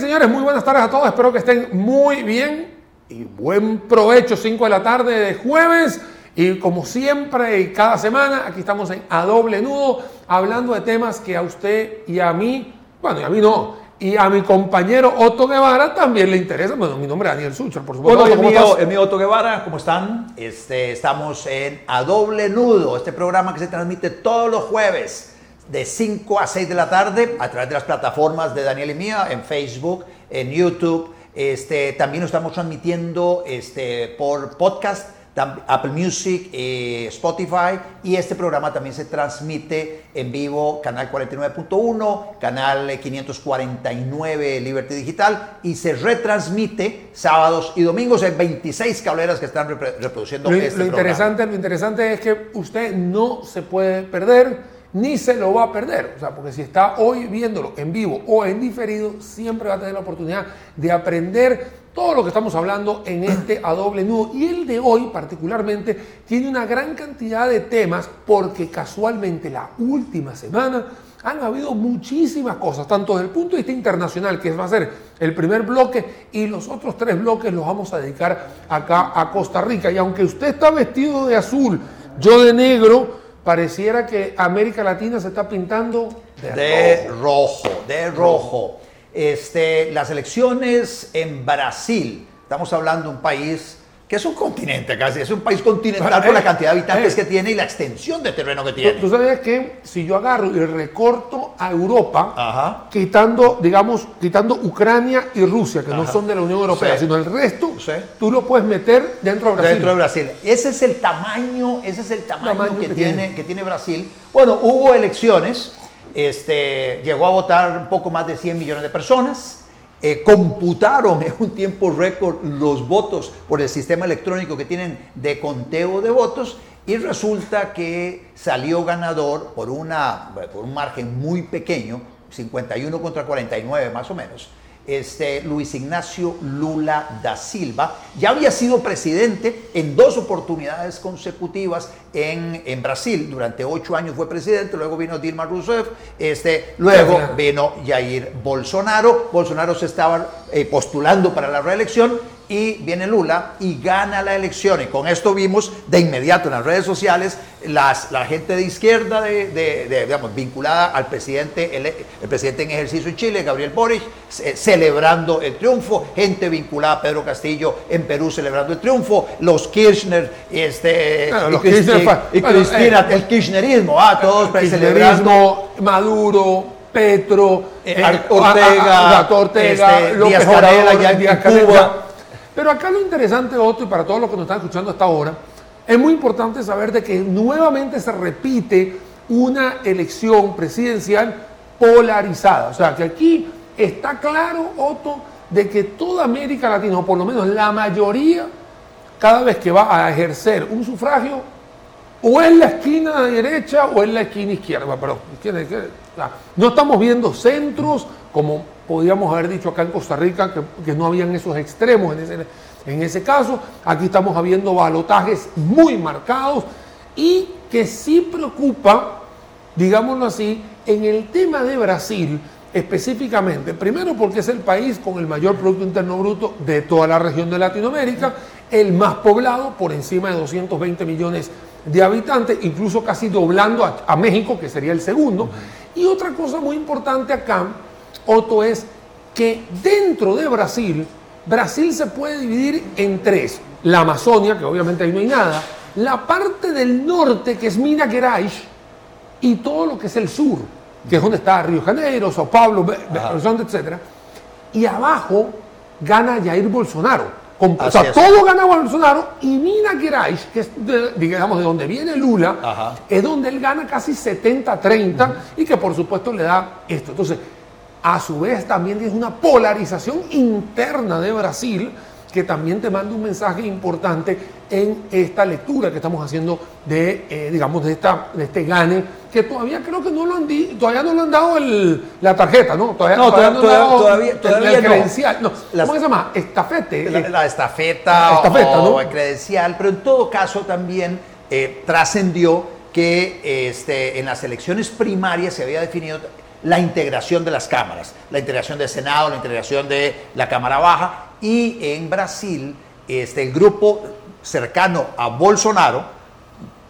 Señores, muy buenas tardes a todos. Espero que estén muy bien y buen provecho. 5 de la tarde de jueves. Y como siempre y cada semana, aquí estamos en A Doble Nudo, hablando de temas que a usted y a mí, bueno, y a mí no, y a mi compañero Otto Guevara también le interesa. Bueno, mi nombre es Daniel Sucher, por supuesto. Bueno, el mío Otto Guevara, ¿cómo están? Este, estamos en A Doble Nudo, este programa que se transmite todos los jueves de 5 a 6 de la tarde a través de las plataformas de Daniel y mía, en Facebook, en YouTube. Este, también lo estamos transmitiendo este, por podcast, Apple Music, eh, Spotify y este programa también se transmite en vivo, canal 49.1, canal 549 Liberty Digital y se retransmite sábados y domingos en 26 cableras que están reproduciendo lo, este lo interesante, Lo interesante es que usted no se puede perder ni se lo va a perder. O sea, porque si está hoy viéndolo en vivo o en diferido, siempre va a tener la oportunidad de aprender todo lo que estamos hablando en este a doble nudo. Y el de hoy particularmente tiene una gran cantidad de temas porque casualmente la última semana han habido muchísimas cosas, tanto desde el punto de vista internacional, que va a ser el primer bloque, y los otros tres bloques los vamos a dedicar acá a Costa Rica. Y aunque usted está vestido de azul, yo de negro, pareciera que América Latina se está pintando de, rojo. de rojo. Este, las elecciones en Brasil, estamos hablando de un país que es un continente casi, es un país continental por la eh, cantidad de habitantes eh. que tiene y la extensión de terreno que tiene. Tú sabes que si yo agarro y recorto a Europa, quitando, digamos, quitando Ucrania y Rusia, que no son de la Unión Europea, sino el resto, tú lo puedes meter dentro de Brasil. Dentro de Brasil. Ese es el tamaño, ese es el tamaño, que, tiene, que tiene Brasil. Bueno, hubo elecciones, este, llegó a votar un poco más de 100 millones de personas. Eh, computaron en un tiempo récord los votos por el sistema electrónico que tienen de conteo de votos y resulta que salió ganador por, una, por un margen muy pequeño, 51 contra 49 más o menos, este, Luis Ignacio Lula da Silva. Ya había sido presidente en dos oportunidades consecutivas en, en, Brasil. Durante ocho años fue presidente, luego vino Dilma Rousseff, este, luego vino Jair Bolsonaro. Bolsonaro se estaba eh, postulando para la reelección y viene Lula y gana la elección. Y con esto vimos de inmediato en las redes sociales las, la gente de izquierda de, digamos, vinculada al presidente, el, presidente en ejercicio en Chile, Gabriel Boric, celebrando el triunfo, gente vinculada a Pedro Castillo en Perú celebrando el triunfo, los Kirchner, este, y, Cristina, eh, el kirchnerismo, ah, todos celebrando. Maduro, Petro, eh, Ortega, Ortega, este, López Díaz Cuba. Pero acá lo interesante, Otto, y para todos los que nos están escuchando hasta ahora, es muy importante saber de que nuevamente se repite una elección presidencial polarizada. O sea, que aquí está claro, Otto, de que toda América Latina, o por lo menos la mayoría, cada vez que va a ejercer un sufragio, o en la esquina derecha o en la esquina izquierda. Perdón, no estamos viendo centros como podríamos haber dicho acá en Costa Rica que, no habían esos extremos en ese, en ese caso. Aquí estamos habiendo balotajes muy marcados y que sí preocupa, digámoslo así, en el tema de Brasil específicamente. Primero porque es el país con el mayor Producto Interno Bruto de toda la región de Latinoamérica, el más poblado, por encima de 220 millones de habitantes, incluso casi doblando a, a México, que sería el segundo. Y otra cosa muy importante acá Otto, es que dentro de Brasil, Brasil se puede dividir en tres. La Amazonia, que obviamente ahí no hay nada, la parte del norte, que es Minas Gerais, y todo lo que es el sur, que es donde está Río Janeiro, Sao Paulo, etc. Y abajo gana Jair Bolsonaro. o sea, todo gana Bolsonaro y Minas Gerais, que es de, digamos de donde viene Lula, es donde él gana casi 70-30 y que por supuesto le da esto. Entonces, a su vez también es una polarización interna de Brasil que también te manda un mensaje importante en esta lectura que estamos haciendo de, eh, digamos, de, esta, de este gane, que todavía creo que no lo han, todavía no le han dado la tarjeta, ¿no? Todavía no, todavía, no todavía, todavía, el, credencial. No. ¿Cómo se llama? Estafete. La, estafeta, estafeta o, el credencial, pero en todo caso también eh, trascendió que este, en las elecciones primarias se había definido la integración de las cámaras, la integración del Senado, la integración de la Cámara Baja y en Brasil este, el grupo cercano a Bolsonaro,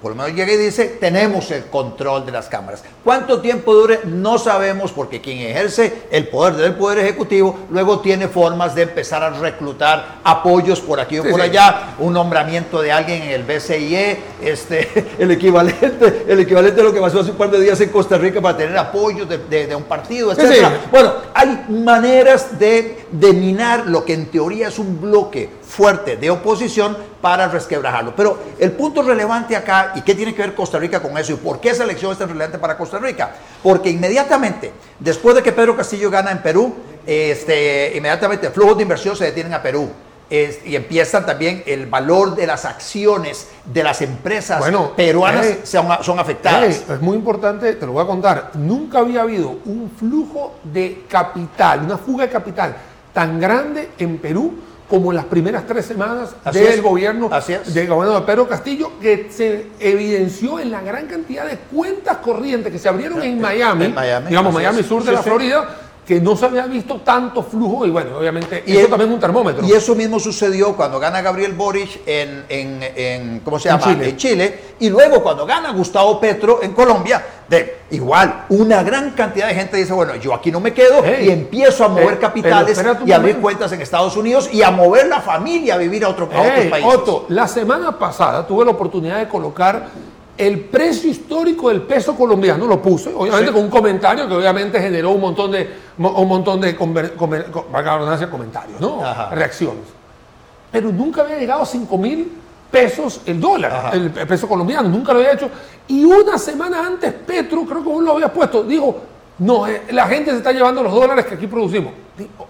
por lo menos llega y dice, tenemos el control de las cámaras. ¿Cuánto tiempo dure? No sabemos porque quien ejerce el poder del Poder Ejecutivo luego tiene formas de empezar a reclutar apoyos por aquí o por allá, un nombramiento de alguien en el BCIE, este, el, equivalente, el equivalente a lo que pasó hace un par de días en Costa Rica para tener apoyos de, un partido, etc. Bueno, hay maneras de, de minar lo que en teoría es un bloque fuerte de oposición para resquebrajarlo. Pero el punto relevante acá, ¿y qué tiene que ver Costa Rica con eso? ¿Y por qué esa elección es tan relevante para Costa Rica? Porque inmediatamente, después de que Pedro Castillo gana en Perú, este, inmediatamente flujos de inversión se detienen a Perú. y empiezan también el valor de las acciones de las empresas peruanas eh, son, afectadas. es muy importante, te lo voy a contar, nunca había habido un flujo de capital, una fuga de capital tan grande en Perú como en las primeras tres semanas del gobierno, del Pedro Castillo, que se evidenció en la gran cantidad de cuentas corrientes que se abrieron en Miami, digamos Miami Sur de la Florida, que no se había visto tanto flujo y bueno, obviamente y eso también es un termómetro. Y eso mismo sucedió cuando gana Gabriel Boric en, en, ¿cómo se llama? En Chile. Y luego cuando gana Gustavo Petro en Colombia, de igual, una gran cantidad de gente dice, bueno, yo aquí no me quedo y empiezo a mover capitales y a abrir cuentas en Estados Unidos y a mover la familia a vivir a, otro, a otros países. Otto, la semana pasada tuve la oportunidad de colocar el precio histórico del peso colombiano, lo puse, obviamente con un comentario que obviamente generó un montón de, un montón de comentarios, ¿no? reacciones. Pero nunca había llegado a 5 mil pesos el dólar, el peso colombiano, nunca lo había hecho. Y una semana antes Petro, creo que vos lo habías puesto, dijo, no, eh, la gente se está llevando los dólares que aquí producimos.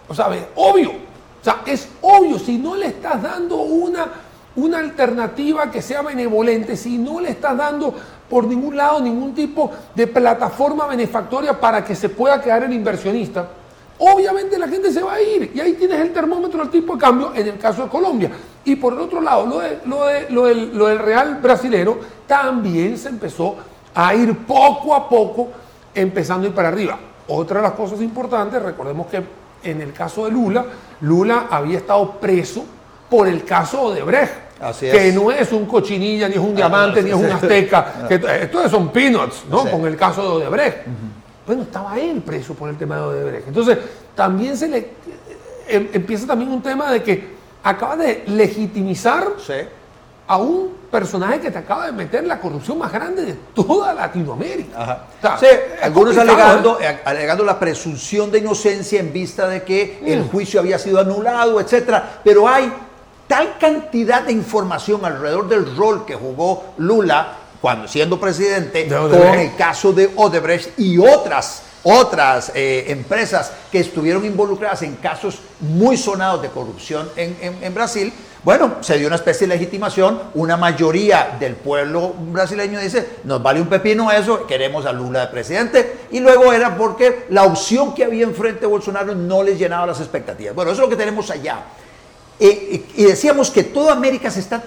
O sea, obvio, o sea, es obvio, si no le estás dando una una alternativa que sea benevolente, si no le estás dando por ningún lado ningún tipo de plataforma benefactoria para que se pueda quedar el inversionista, obviamente la gente se va a ir. Y ahí tienes el termómetro del tipo de cambio en el caso de Colombia. Y por el otro lado, lo, lo, del, lo del real brasilero también se empezó a ir poco a poco empezando a ir para arriba. Otra de las cosas importantes, recordemos que en el caso de Lula, Lula había estado preso por el caso de Brecht. que no es un cochinilla, ni es un diamante, ni es un azteca. que, estos son peanuts, ¿no? Con el caso de Odebrecht. Bueno, estaba él preso por el tema de Odebrecht. Entonces, también se le em, empieza también un tema de que acaba de legitimizar a un personaje que te acaba de meter la corrupción más grande de toda Latinoamérica. sí, algunos alegando, ¿eh? Eh, alegando la presunción de inocencia en vista de que el mm. juicio había sido anulado, etcétera. Pero hay tal cantidad de información alrededor del rol que jugó Lula cuando siendo presidente con el caso de Odebrecht y otras otras eh, empresas que estuvieron involucradas en casos muy sonados de corrupción en, Brasil, bueno, se dio una especie de legitimación, una mayoría del pueblo brasileño dice, nos vale un pepino eso, queremos a Lula de presidente, y luego era porque la opción que había enfrente de Bolsonaro no les llenaba las expectativas. Bueno, eso es lo que tenemos allá. Eh, y decíamos que toda América se está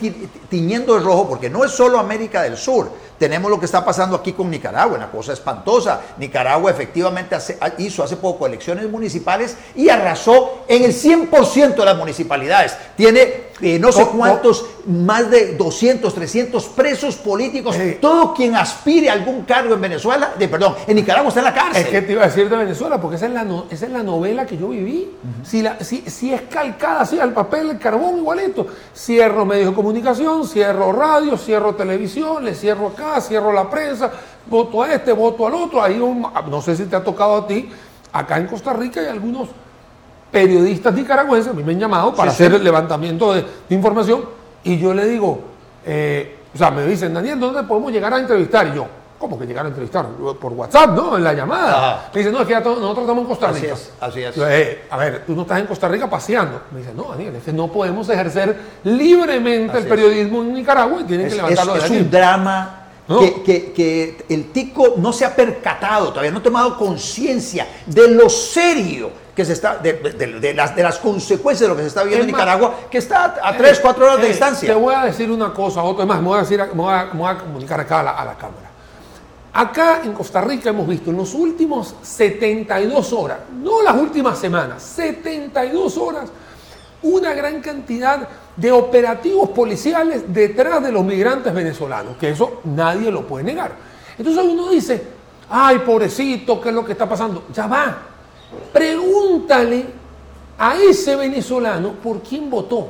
tiñendo de rojo porque no es solo América del Sur. Tenemos lo que está pasando aquí con Nicaragua, una cosa espantosa. Nicaragua efectivamente hizo hace poco elecciones municipales y arrasó en el 100% de las municipalidades. Tiene eh, no sé cuántos, más de 200, 300 presos políticos. Todo quien aspire a algún cargo en Venezuela, de, perdón, en Nicaragua está en la cárcel. Es que te iba a decir de Venezuela, porque esa es la, esa es la novela que yo viví. si, la, si, si, es calcada así al papel, el carbón igualito. Cierro medios de comunicación, cierro radio, cierro televisión, le cierro acá, cierro la prensa, voto a este, voto al otro. Ahí no sé si te ha tocado a ti. Acá en Costa Rica hay algunos periodistas nicaragüenses, a mí me han llamado para hacer el levantamiento de, información y yo le digo, eh, o sea, me dicen, Daniel, ¿dónde podemos llegar a entrevistar? Y yo, ¿cómo que llegar a entrevistar? Por WhatsApp, ¿no? En la llamada. Me dicen, no, es que nosotros estamos en Costa Rica. Así es, eh, a ver, tú no estás en Costa Rica paseando. Me dicen, no, Daniel, es que no podemos ejercer libremente el periodismo en Nicaragua y tienen que levantarlo es, de Es un drama que, que, el tico no se ha percatado, todavía no ha tomado conciencia de lo serio que se está, de, de, las, de las consecuencias de lo que se está viendo en Nicaragua, que está a 3, 4 horas de distancia. Te voy a decir una cosa, otra más, me voy a, decir, me voy a, comunicar acá a la, Cámara. Acá en Costa Rica hemos visto en los últimos 72 horas, no las últimas semanas, 72 horas, una gran cantidad de operativos policiales detrás de los migrantes venezolanos, que eso nadie lo puede negar. Entonces uno dice, ay, pobrecito, ¿qué es lo que está pasando? Ya va, pregúntale a ese venezolano por quién votó.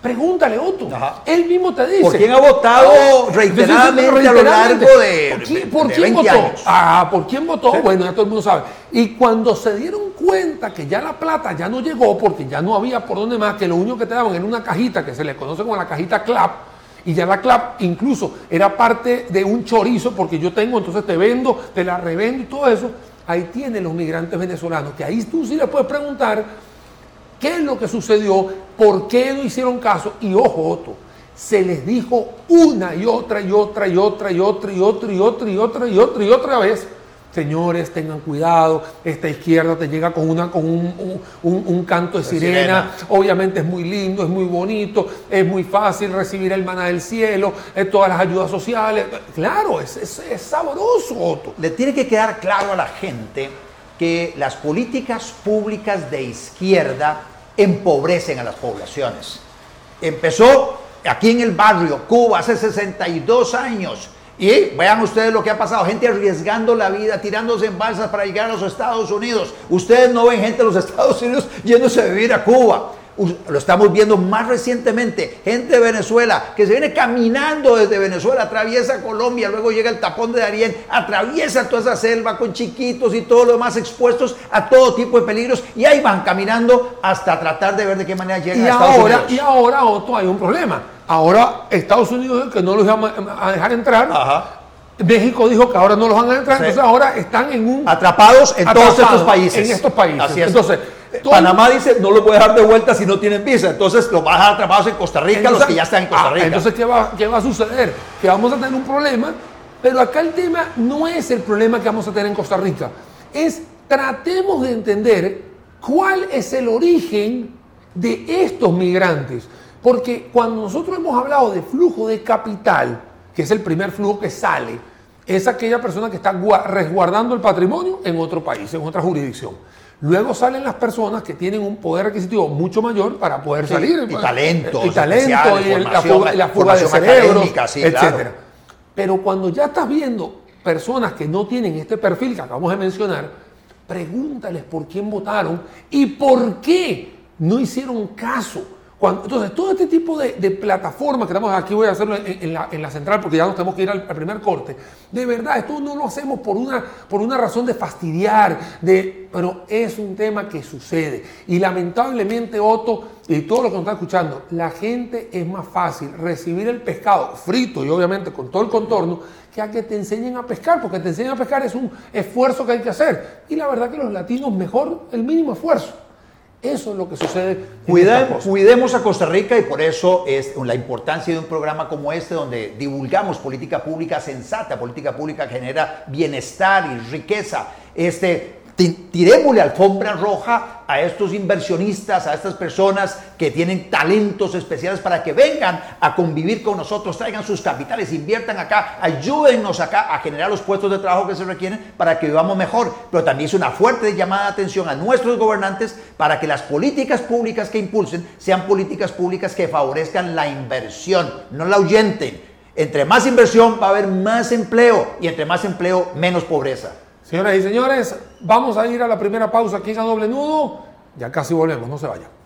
Pregúntale, Otto. Él mismo te dice. ¿Por quién ha votado ah, reiteradamente, a lo largo de, ¿Por quién, votó? Ah, ¿por quién votó? Bueno, ya todo el mundo sabe. Y cuando se dieron cuenta que ya la plata ya no llegó, porque ya no había por dónde más, que lo único que te daban era una cajita que se le conoce como la cajita CLAP, y ya la CLAP incluso era parte de un chorizo, porque yo tengo, entonces te vendo, te la revendo y todo eso. Ahí tienen los migrantes venezolanos, que ahí tú sí le puedes preguntar qué es lo que sucedió, por qué no hicieron caso. Y ojo, Otto, se les dijo una y otra y otra y otra y otra y otra y otra y otra y otra y otra vez. Señores, tengan cuidado, esta izquierda te llega con, una, con un, canto de sirena. obviamente es muy lindo, es muy bonito, es muy fácil recibir el maná del cielo, todas las ayudas sociales. Claro, es, es sabroso, Otto. Le tiene que quedar claro a la gente que las políticas públicas de izquierda empobrecen a las poblaciones. Empezó aquí en el barrio Cuba hace 62 años. Y vean ustedes lo que ha pasado, gente arriesgando la vida, tirándose en balsas para llegar a los Estados Unidos. Ustedes no ven gente de los Estados Unidos yéndose a vivir a Cuba lo estamos viendo más recientemente, gente de Venezuela que se viene caminando desde Venezuela, atraviesa Colombia, luego llega el tapón de Darién, atraviesa toda esa selva con chiquitos y todo lo demás expuestos a todo tipo de peligros y ahí van caminando hasta tratar de ver de qué manera llegan y a Estados ahora, Unidos. Y ahora, Otto, hay un problema. Ahora Estados Unidos que no los va a dejar entrar. México dijo que ahora no los van a entrar, entonces ahora están en un... Atrapados en todos estos países. En estos países. Así es. Entonces, Panamá dice no lo puede dejar de vuelta si no tienen visa. Entonces los va a dejar atrapados en Costa Rica, los que ya están en Costa ah, Rica. entonces, ¿qué va, ¿qué va a suceder? Que vamos a tener un problema, pero acá el tema no es el problema que vamos a tener en Costa Rica. Es tratemos de entender cuál es el origen de estos migrantes. Porque cuando nosotros hemos hablado de flujo de capital, que es el primer flujo que sale, es aquella persona que está resguardando el patrimonio en otro país, en otra jurisdicción. Luego salen las personas que tienen un poder adquisitivo mucho mayor para poder salir. Y talento. Y, talento, y la fuga, la fuga de etc. Pero cuando ya estás viendo personas que no tienen este perfil que acabamos de mencionar, pregúntales por quién votaron y por qué no hicieron caso entonces, todo este tipo de, plataformas que estamos aquí, voy a hacerlo en, la, central porque ya nos tenemos que ir al, primer corte. De verdad, esto no lo hacemos por una, por una razón de fastidiar, de, pero es un tema que sucede. Y lamentablemente, Otto, y todo lo que nos está escuchando, la gente es más fácil recibir el pescado frito y obviamente con todo el contorno que a que te enseñen a pescar, porque te enseñan a pescar es un esfuerzo que hay que hacer. Y la verdad que los latinos mejor el mínimo esfuerzo. Eso es lo que sucede. cuidemos a Costa Rica y por eso es la importancia de un programa como este donde divulgamos política pública sensata, política pública que genera bienestar y riqueza. Este, tirémosle alfombra roja a estos inversionistas, a estas personas que tienen talentos especiales para que vengan a convivir con nosotros, traigan sus capitales, inviertan acá, ayúdennos acá a generar los puestos de trabajo que se requieren para que vivamos mejor. Pero también es una fuerte llamada de atención a nuestros gobernantes para que las políticas públicas que impulsen sean políticas públicas que favorezcan la inversión, no la ahuyenten. Entre más inversión va a haber más empleo y entre más empleo menos pobreza. Señoras y señores, vamos a ir a la primera pausa aquí en a doble nudo. Ya casi volvemos, no se vayan.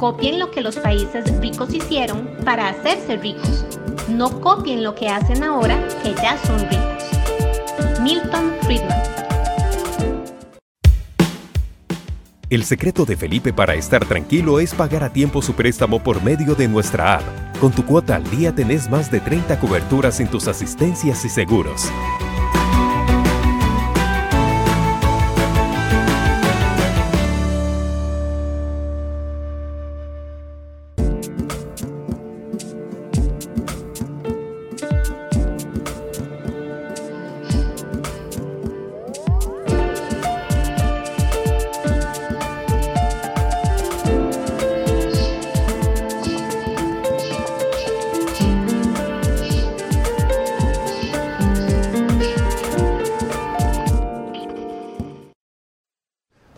Copien lo que los países ricos hicieron para hacerse ricos. No copien lo que hacen ahora que ya son ricos. Milton Friedman. El secreto de Felipe para estar tranquilo es pagar a tiempo su préstamo por medio de nuestra app. Con tu cuota al día tenés más de 30 coberturas en tus asistencias y seguros.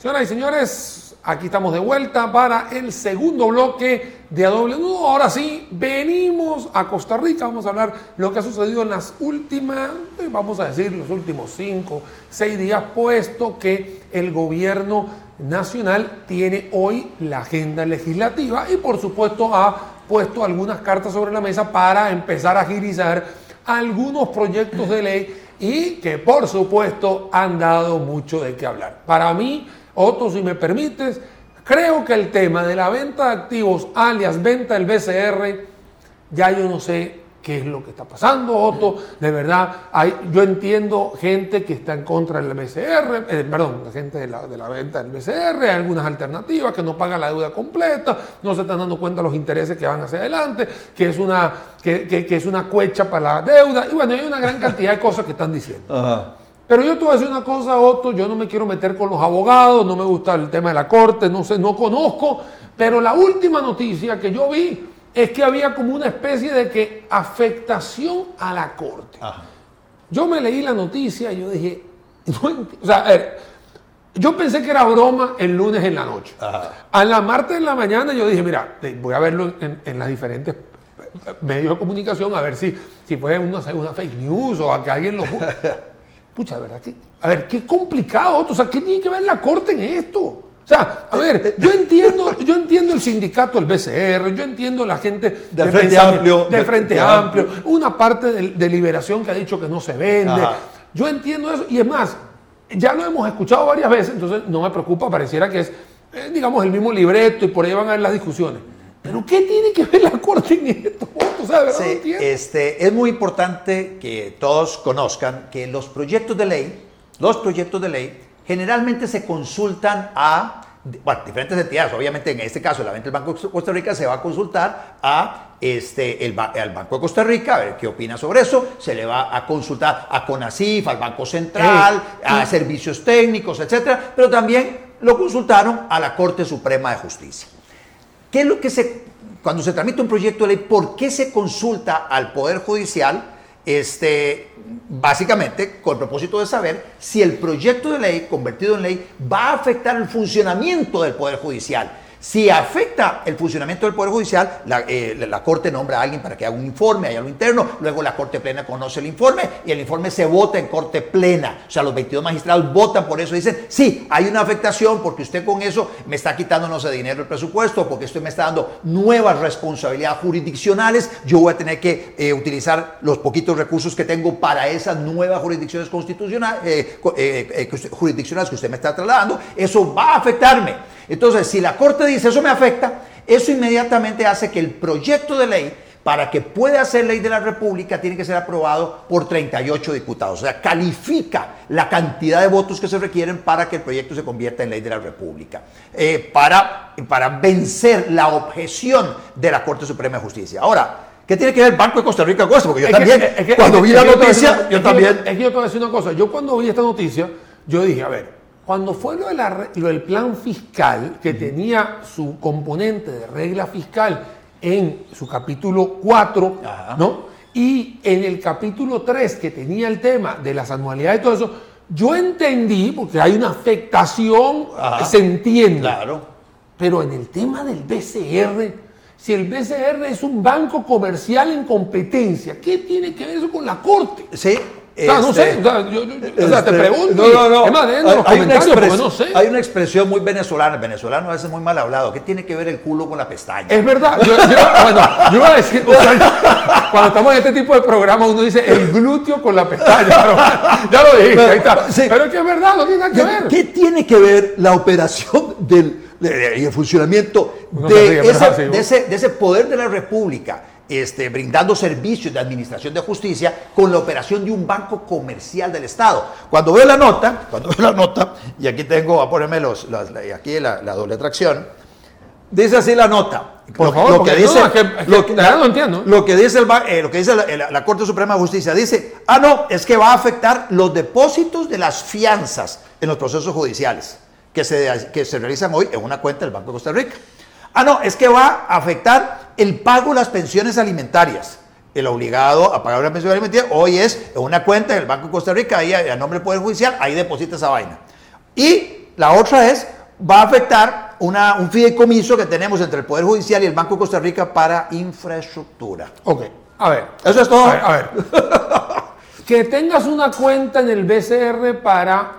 Señoras y señores, aquí estamos de vuelta para el segundo bloque de A Doble Nudo. Ahora sí, venimos a Costa Rica. Vamos a hablar lo que ha sucedido en las últimas, eh, vamos a decir, los últimos cinco, seis días, puesto que el gobierno nacional tiene hoy la agenda legislativa y por supuesto ha puesto algunas cartas sobre la mesa para empezar a agilizar algunos proyectos de ley y que por supuesto han dado mucho de qué hablar. Para mí, Otto, si me permites, creo que el tema de la venta de activos, alias venta del BCR, ya yo no sé qué es lo que está pasando, Otto. De verdad, yo entiendo gente que está en contra del BCR, eh, perdón, la gente de la, venta del BCR, hay algunas alternativas, que no pagan la deuda completa, no se están dando cuenta los intereses que van hacia adelante, que es una, que, que es una cuecha para la deuda, y bueno, hay una gran cantidad de cosas que están diciendo. Ajá. Pero yo te voy a decir una cosa, Otto, yo no me quiero meter con los abogados, no me gusta el tema de la corte, no sé, no conozco, pero la última noticia que yo vi es que había como una especie de que afectación a la corte. Ajá. Yo me leí la noticia y yo dije, no, o sea, yo pensé que era broma el lunes en la noche. Ajá. A la martes en la mañana yo dije, mira, voy a verlo en, en las diferentes medios de comunicación a ver si, si fue una, una fake news o a que alguien lo... Pucha, ¿verdad? Que, a ver, qué complicado, o sea, ¿qué tiene que ver la Corte en esto? O sea, a ver, yo entiendo, yo entiendo el sindicato, el BCR, yo entiendo la gente del Frente Amplio, del Frente Amplio, una parte de, de, Liberación que ha dicho que no se vende. Ajá. Yo entiendo eso, y es más, ya lo hemos escuchado varias veces, entonces no me preocupa, pareciera que es, eh, digamos, el mismo libreto y por ahí van a ver las discusiones. Pero ¿qué tiene que ver la Corte en esto? O sea, ¿verdad? Sí, no este, es muy importante que todos conozcan que los proyectos de ley, los proyectos de ley, generalmente se consultan a bueno, diferentes entidades. Obviamente, en este caso, la venta del Banco de Costa Rica se va a consultar a este, el, al Banco de Costa Rica, a ver qué opina sobre eso. Se le va a consultar a CONACIF, al Banco Central, a servicios técnicos, etcétera. Pero también lo consultaron a la Corte Suprema de Justicia. ¿Qué es lo que se, cuando se tramita un proyecto de ley, por qué se consulta al Poder Judicial? Este, básicamente con el propósito de saber si el proyecto de ley convertido en ley va a afectar el funcionamiento del Poder Judicial. Si afecta el funcionamiento del Poder Judicial, la, eh, la, Corte nombra a alguien para que haga un informe, hay algo interno, luego la Corte Plena conoce el informe y el informe se vota en Corte Plena. O sea, los 22 magistrados votan por eso y dicen, sí, hay una afectación porque usted con eso me está quitando, no dinero del presupuesto, porque usted me está dando nuevas responsabilidades jurisdiccionales, yo voy a tener que eh, utilizar los poquitos recursos que tengo para esas nuevas jurisdicciones constitucionales, eh, eh, jurisdiccionales que usted me está trasladando, eso va a afectarme. Entonces, si la Corte dice eso me afecta, eso inmediatamente hace que el proyecto de ley, para que pueda ser ley de la República, tiene que ser aprobado por 38 diputados. O sea, califica la cantidad de votos que se requieren para que el proyecto se convierta en ley de la República. Eh, para, para vencer la objeción de la Corte Suprema de Justicia. Ahora, ¿Qué tiene que ver el Banco de Costa Rica con esto? Porque yo es también, que, es que, cuando vi la noticia, yo, también... Es que yo te voy a decir una cosa. Yo cuando vi esta noticia, yo dije, a ver, cuando fue lo, de la, lo, del plan fiscal, que tenía su componente de regla fiscal en su capítulo 4, ¿no? Y en el capítulo 3, que tenía el tema de las anualidades y todo eso, yo entendí, porque hay una afectación, Ajá. se entiende. Claro. Pero en el tema del BCR, si el BCR es un banco comercial en competencia, ¿qué tiene que ver eso con la Corte? Sí, este, no sé, o sea, yo, yo, este, o sea, te este, pregunto. No, no, no. Es más, hay, los hay, una porque no sé. hay una expresión muy venezolana. El venezolano a veces muy mal hablado. ¿Qué tiene que ver el culo con la pestaña? Es verdad. Yo, yo, bueno, yo iba a decir, o sea, cuando estamos en este tipo de programa, uno dice el glúteo con la pestaña. Pero, ya lo dijiste, ahí está. Sí. Pero es que es verdad, no tiene nada que ¿Qué, ver. ¿Qué tiene que ver la operación del, y el funcionamiento de, ese, de ese poder de la República? Este, brindando servicios de administración de justicia con la operación de un banco comercial del Estado. Cuando veo la nota, cuando veo la nota, y aquí tengo, a ponerme los, los aquí la, la, doble tracción, dice así la nota. Por lo, favor, lo que dice, lo, que- dice, el, eh, lo que dice la, la- la Corte Suprema de Justicia, dice, ah, no, es que va a afectar los depósitos de las fianzas en los procesos judiciales que se, que se realizan hoy en una cuenta del Banco de Costa Rica. Ah, no, es que va a afectar el pago de las pensiones alimentarias. El obligado a pagar una pensión alimentaria hoy es en una cuenta del Banco de Costa Rica, ahí a, a nombre del Poder Judicial, ahí deposita esa vaina. Y la otra es, va a afectar una, un fideicomiso que tenemos entre el Poder Judicial y el Banco de Costa Rica para infraestructura. Ok, a ver. Eso es todo. A ver. que tengas una cuenta en el BCR para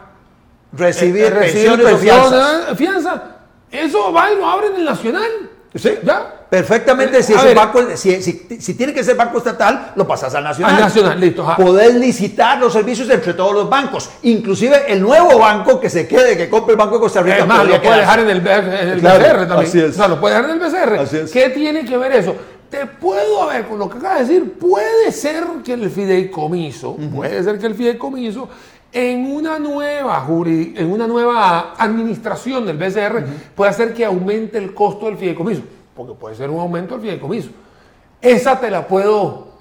recibir, eh, recibir pensiones o fianzas. fianza. Eso va y lo abren en el Nacional. Sí. ¿Ya? Perfectamente, si, A es ver. banco, si, si- si tiene que ser banco estatal, lo pasas al nacional. Al Nacional, listo. Poder licitar los servicios entre todos los bancos, inclusive el nuevo banco que se quede, que compre el Banco de Costa Rica. Lo puede dejar en el, en el Claro, BCR también. así es. O sea, lo puede dejar en el BCR. Así es. ¿Qué tiene que ver eso? Te puedo ver con lo que acabas de decir. Puede ser que el fideicomiso, puede ser que el fideicomiso en una nueva juri- en una nueva administración del BCR puede hacer que aumente el costo del fideicomiso, porque puede ser un aumento del fideicomiso. Esa te la puedo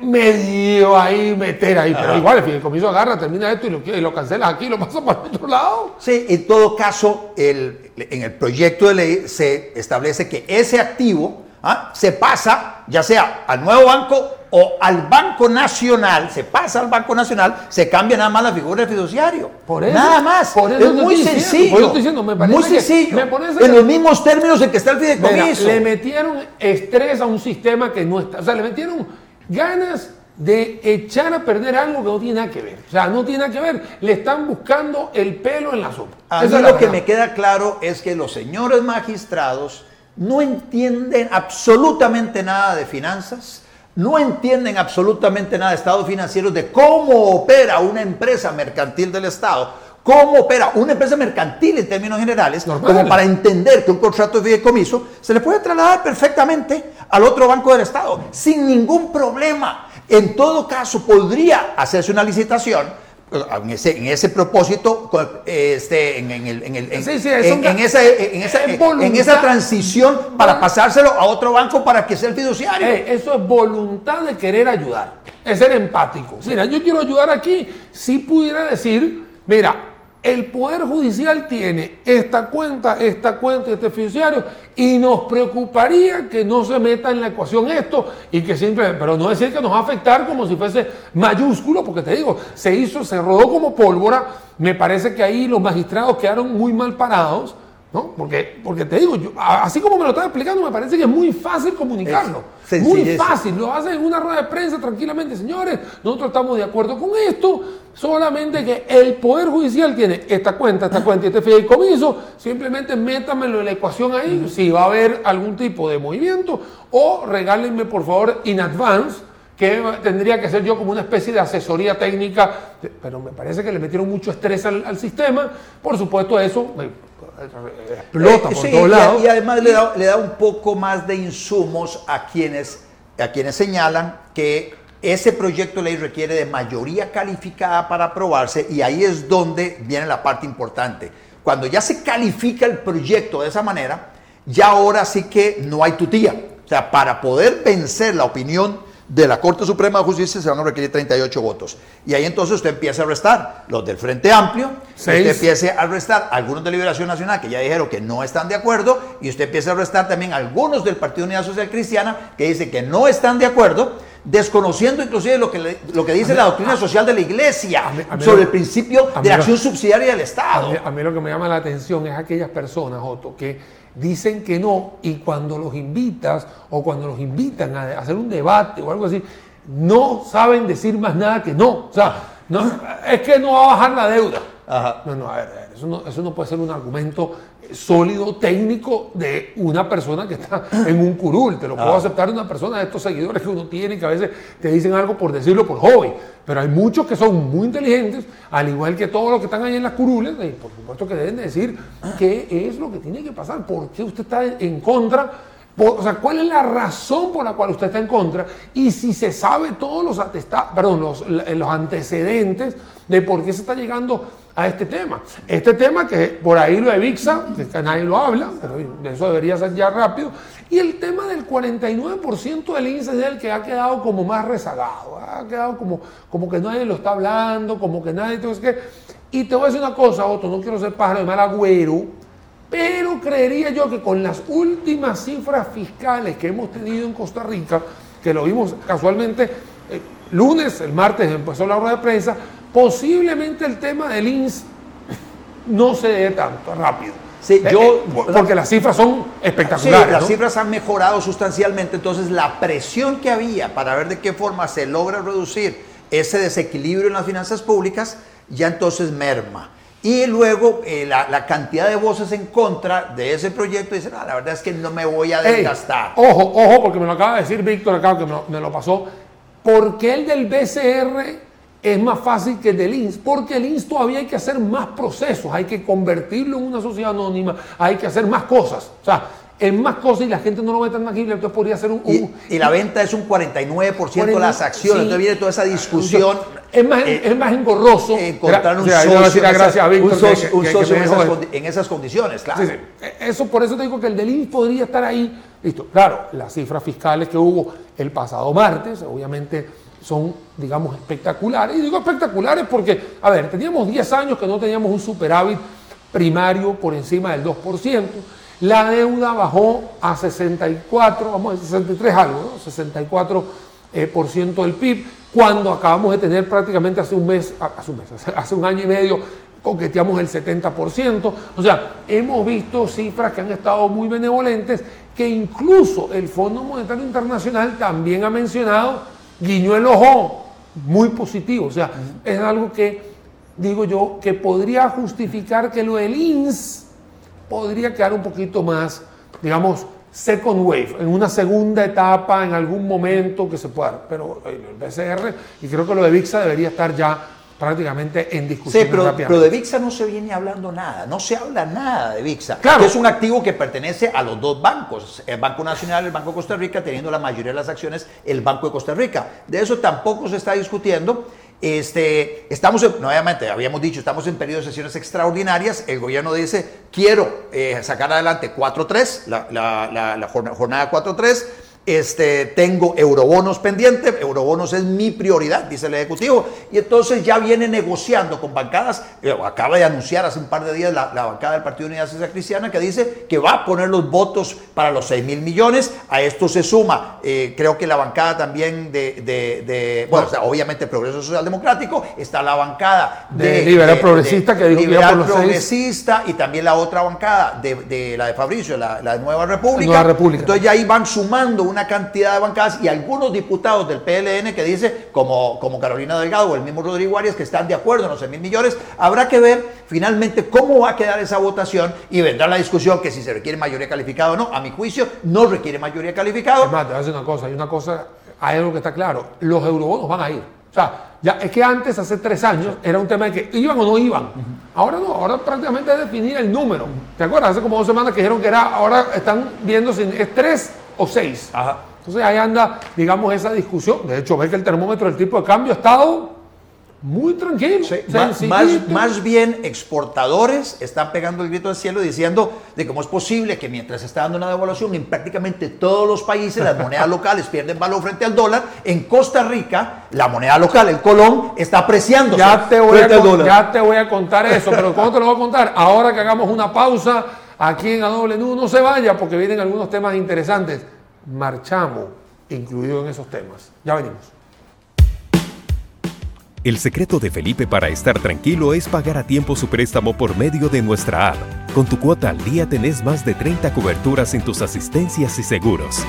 medio ahí meter ahí, pero igual el fideicomiso agarra, termina esto y lo, y lo cancelas aquí, lo pasa para el otro lado. Sí, en todo caso, el- en el proyecto de ley se establece que ese activo ¿ah? se pasa ya sea al nuevo banco o al Banco Nacional, se pasa al Banco Nacional, se cambia nada más la figura del fiduciario. Por eso- nada más. por eso es muy diciendo, sencillo. por eso estoy diciendo, me parece muy sencillo. me en que- los mismos términos en que está el Mira, fideicomiso. le metieron estrés a un sistema que no está. O sea, le metieron ganas de echar a perder algo que no tiene nada que ver. O sea, no tiene nada que ver. Le están buscando el pelo en la sopa. A Esa mí lo que me queda claro es que los señores magistrados no entienden absolutamente nada de finanzas, no entienden absolutamente nada de estados financieros, de cómo opera una empresa mercantil del Estado, cómo opera una empresa mercantil en términos generales, Normal. como para entender que un contrato de fideicomiso se le puede trasladar perfectamente al otro banco del Estado, sin ningún problema. En todo caso, podría hacerse una licitación en ese, en ese propósito, este, en, en el- en el- en- Sí, en- esa, en, esa, en esa transición para pasárselo a otro banco para que sea el fiduciario. Eh, eso es voluntad de querer ayudar, es ser empático. Mira, yo quiero ayudar aquí. Si pudiera decir, mira, el Poder Judicial tiene esta cuenta, esta cuenta, este fiduciario, y nos preocuparía que no se meta en la ecuación esto y que siempre, pero no decir que nos va a afectar como si fuese mayúsculo, porque te digo, se hizo, se rodó como pólvora. Me parece que ahí los magistrados quedaron muy mal parados. ¿No? Porque, porque te digo, yo, así como me lo estás explicando, me parece que es muy fácil comunicarlo. Es muy fácil, lo hacen en una rueda de prensa tranquilamente, señores, nosotros estamos de acuerdo con esto, solamente que el Poder Judicial tiene esta cuenta, esta cuenta y este fideicomiso, simplemente métamelo en la ecuación ahí, si va a haber algún tipo de movimiento, o regálenme por favor in advance, que tendría que ser yo como una especie de asesoría técnica, pero me parece que le metieron mucho estrés al, al sistema, por supuesto eso eh, explota Eh, por sí, todos lados. Y, además le da, le da un poco más de insumos a quienes, a quienes señalan que ese proyecto de ley requiere de mayoría calificada para aprobarse y ahí es donde viene la parte importante. Cuando ya se califica el proyecto de esa manera, ya ahora sí que no hay tutía. O sea, para poder vencer la opinión de la Corte Suprema de Justicia se van a requerir 38 votos. Y ahí entonces usted empieza a restar los del Frente Amplio, Seis. usted empiece a restar algunos de Liberación Nacional que ya dijeron que no están de acuerdo y usted empieza a restar también algunos del Partido Unidad Social Cristiana que dicen que no están de acuerdo, desconociendo inclusive lo que, le- lo que dice la doctrina social de la Iglesia a mí- a mí sobre lo- el principio de lo- acción subsidiaria del Estado. a mí lo que me llama la atención es aquellas personas, Otto, que dicen que no y cuando los invitas o cuando los invitan a hacer un debate o algo así, no saben decir más nada que no. O sea, no, es que no va a bajar la deuda. Ajá. No, no, a ver, a ver, eso no, eso no puede ser un argumento sólido, técnico de una persona que está en un curul. Te lo puedo aceptar de una persona de estos seguidores que uno tiene que a veces te dicen algo por decirlo por hobby. Pero hay muchos que son muy inteligentes, al igual que todos los que están ahí en las curules, y por supuesto que deben de decir qué es lo que tiene que pasar, por qué usted está en contra. O sea, ¿cuál es la razón por la cual usted está en contra? Y si se sabe todos los perdón, los, antecedentes de por qué se está llegando a este tema. Este tema que por ahí lo evixa, que nadie lo habla, pero de eso debería ser ya rápido. Y el tema del 49% del índice es el que ha quedado como más rezagado, ha quedado como, como que nadie lo está hablando, como que nadie... Entonces, que, y te voy a decir una cosa, Otto, no quiero ser pájaro de mal agüero, pero creería yo que con las últimas cifras fiscales que hemos tenido en Costa Rica, que lo vimos casualmente eh, lunes, el martes empezó la rueda de prensa, posiblemente el tema del INS no se dé tanto rápido. Sí, yo, eh, porque las cifras son espectaculares. Sí, las cifras han mejorado sustancialmente, entonces la presión que había para ver de qué forma se logra reducir ese desequilibrio en las finanzas públicas, ya entonces merma. Y luego eh, la, cantidad de voces en contra de ese proyecto dicen, ah, la verdad es que no me voy a desgastar. ojo, ojo, porque me lo acaba de decir Víctor acá, que me lo, me lo pasó. ¿Por qué el del BCR es más fácil que el del INS, porque el INS todavía hay que hacer más procesos, hay que convertirlo en una sociedad anónima, hay que hacer más cosas. O sea, es más cosas y la gente no lo ve tan tangible, entonces podría ser un... y, la venta es un 49% de las acciones, entonces viene toda esa discusión. Es más, eh, es más engorroso encontrar un socio, en, esas, condiciones, claro. E, eso, por eso te digo que el del INS podría estar ahí. Listo, claro, las cifras fiscales que hubo el pasado martes, obviamente son, digamos, espectaculares. Y digo espectaculares porque, a ver, teníamos 10 años que no teníamos un superávit primario por encima del 2%. La deuda bajó a 64, vamos a decir 63 algo, ¿no? 64 eh, por ciento del PIB, cuando acabamos de tener prácticamente hace un mes, hace un mes, hace un año y medio, coqueteamos el 70%. O sea, hemos visto cifras que han estado muy benevolentes, que incluso el Fondo Monetario Internacional también ha mencionado guiñó el ojo, muy positivo. O sea, es algo que, digo yo, que podría justificar que lo del INS podría quedar un poquito más, digamos, second wave, en una segunda etapa, en algún momento que se pueda. Pero el BCR, y creo que lo de VIXA debería estar ya prácticamente en discusión. Sí, pero, de VIXA no se viene hablando nada, no se habla nada de VIXA. Claro. Es un activo que pertenece a los dos bancos, el Banco Nacional y el Banco de Costa Rica, teniendo la mayoría de las acciones el Banco de Costa Rica. De eso tampoco se está discutiendo. Este, estamos, nuevamente, habíamos dicho, estamos en periodo de sesiones extraordinarias. El gobierno dice, quiero eh, sacar adelante 4.3, la, la, la jornada 4.3 este, tengo eurobonos pendientes, eurobonos es mi prioridad, dice el Ejecutivo, y entonces ya viene negociando con bancadas, eh, acaba de anunciar hace un par de días la, bancada del Partido Unidad Social Cristiana que dice que va a poner los votos para los 6 mil millones, a esto se suma, eh, creo que la bancada también de, bueno, obviamente Progreso Social Democrático, está la bancada de, Liberal Progresista, que dijo Liberal que Progresista, y también la otra bancada de, la de Fabricio, la, la Nueva República. Nueva República. Entonces ya ahí van sumando una cantidad de bancadas y algunos diputados del PLN que dice, como, como Carolina Delgado o el mismo Rodrigo Arias, que están de acuerdo en los 6 mil millones. Habrá que ver finalmente cómo va a quedar esa votación y vendrá la discusión que si se requiere mayoría calificada o no. A mi juicio, no requiere mayoría calificada. Además, te voy a decir una cosa, hay una cosa, hay algo que está claro, los eurobonos van a ir. O sea, ya es que antes, hace tres años, era un tema de que iban o no iban. Ahora no, ahora prácticamente es definir el número. ¿Te acuerdas? Hace como dos semanas que dijeron que era, ahora están viendo si es tres o seis. Entonces ahí anda, digamos, esa discusión. De hecho, ve que el termómetro del tipo de cambio ha estado muy tranquilo. más, más, bien exportadores están pegando el grito al cielo diciendo de cómo es posible que mientras se está dando una devaluación en prácticamente todos los países las monedas locales pierden valor frente al dólar, en Costa Rica la moneda local, el colón, está apreciando. Ya te voy, a, ya te voy a contar eso, pero ¿cómo te lo voy a contar? Ahora que hagamos una pausa aquí en A Doble no se vaya porque vienen algunos temas interesantes marchamos incluido en esos temas. Ya venimos. El secreto de Felipe para estar tranquilo es pagar a tiempo su préstamo por medio de nuestra app. Con tu cuota al día tenés más de 30 coberturas en tus asistencias y seguros.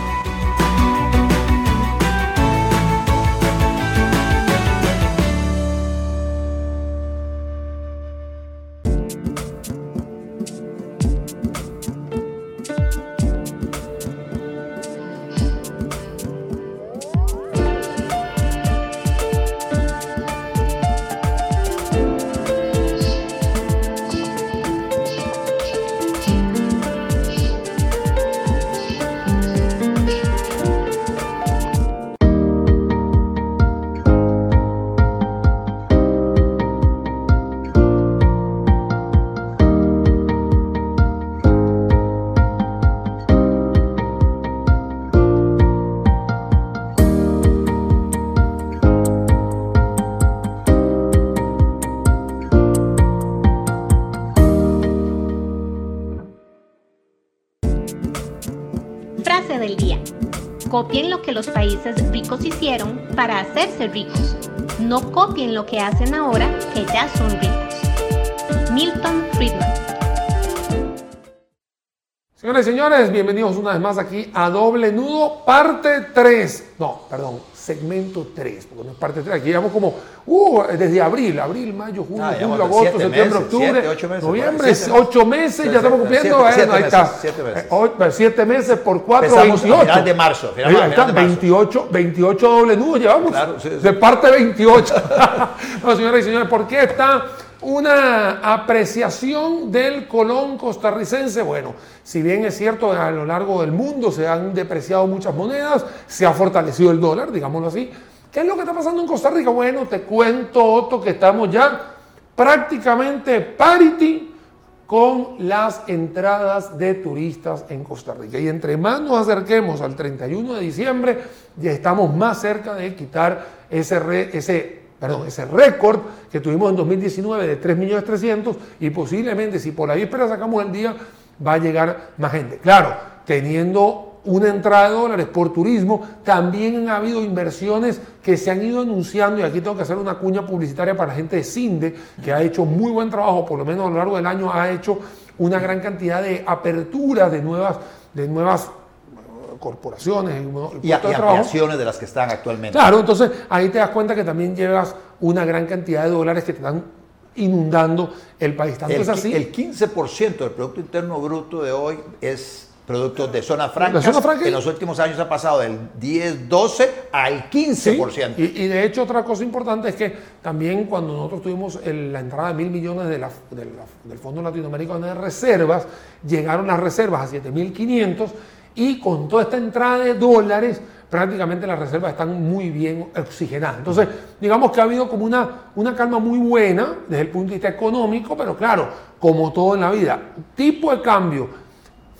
Copien lo que los países ricos hicieron para hacerse ricos. No copien lo que hacen ahora que ya son ricos. Milton Friedman. Señores y señores, bienvenidos una vez más aquí a Doble Nudo, parte 3. No, perdón, segmento 3, porque no es parte 3. Aquí llevamos como, uh, desde abril, abril, mayo, junio, Ah, julio, agosto, septiembre, meses, octubre, siete, ocho meses, noviembre, meses. ocho meses, ya estamos cumpliendo, Siete- siete ahí está. meses, siete meses. Eh, pues, siete meses por 4, Empezamos a 28. final de marzo, final- Ahí final está, de marzo. 28, 28 doble nudos llevamos, Claro, sí, sí. de parte 28. no, señoras y señores, ¿por qué está una apreciación del colón costarricense? Bueno, si bien es cierto, a lo largo del mundo se han depreciado muchas monedas, se ha fortalecido el dólar, digámoslo así. ¿Qué es lo que está pasando en Costa Rica? Bueno, te cuento, Otto, que estamos ya prácticamente parity con las entradas de turistas en Costa Rica. Y entre más nos acerquemos al 31 de diciembre, ya estamos más cerca de quitar ese, ese, perdón, ese récord que tuvimos en 2019 de 3.300.000 y posiblemente si por la víspera sacamos el día, va a llegar más gente. Claro, teniendo una entrada de dólares por turismo, también ha habido inversiones que se han ido anunciando, y aquí tengo que hacer una cuña publicitaria para la gente de CINDE, que ha hecho muy buen trabajo, por lo menos a lo largo del año ha hecho una gran cantidad de aperturas de nuevas, de nuevas corporaciones Y, y ampliaciones de las que están actualmente. Claro, entonces ahí te das cuenta que también llevas una gran cantidad de dólares que te están inundando el país. Tanto El, es así. el 15% del Producto Interno Bruto de hoy es producto de zona franca. zona franca. En los últimos años ha pasado del 10, 12 al 15%. Sí, y, y de hecho otra cosa importante es que también cuando nosotros tuvimos el- la entrada de mil millones de la- de la- del Fondo Latinoamericano de Reservas, llegaron las reservas a 7.500 y con toda esta entrada de dólares prácticamente las reservas están muy bien oxigenadas. Entonces, digamos que ha habido como una, una calma muy buena desde el punto de vista económico, pero claro, como todo en la vida, tipo de cambio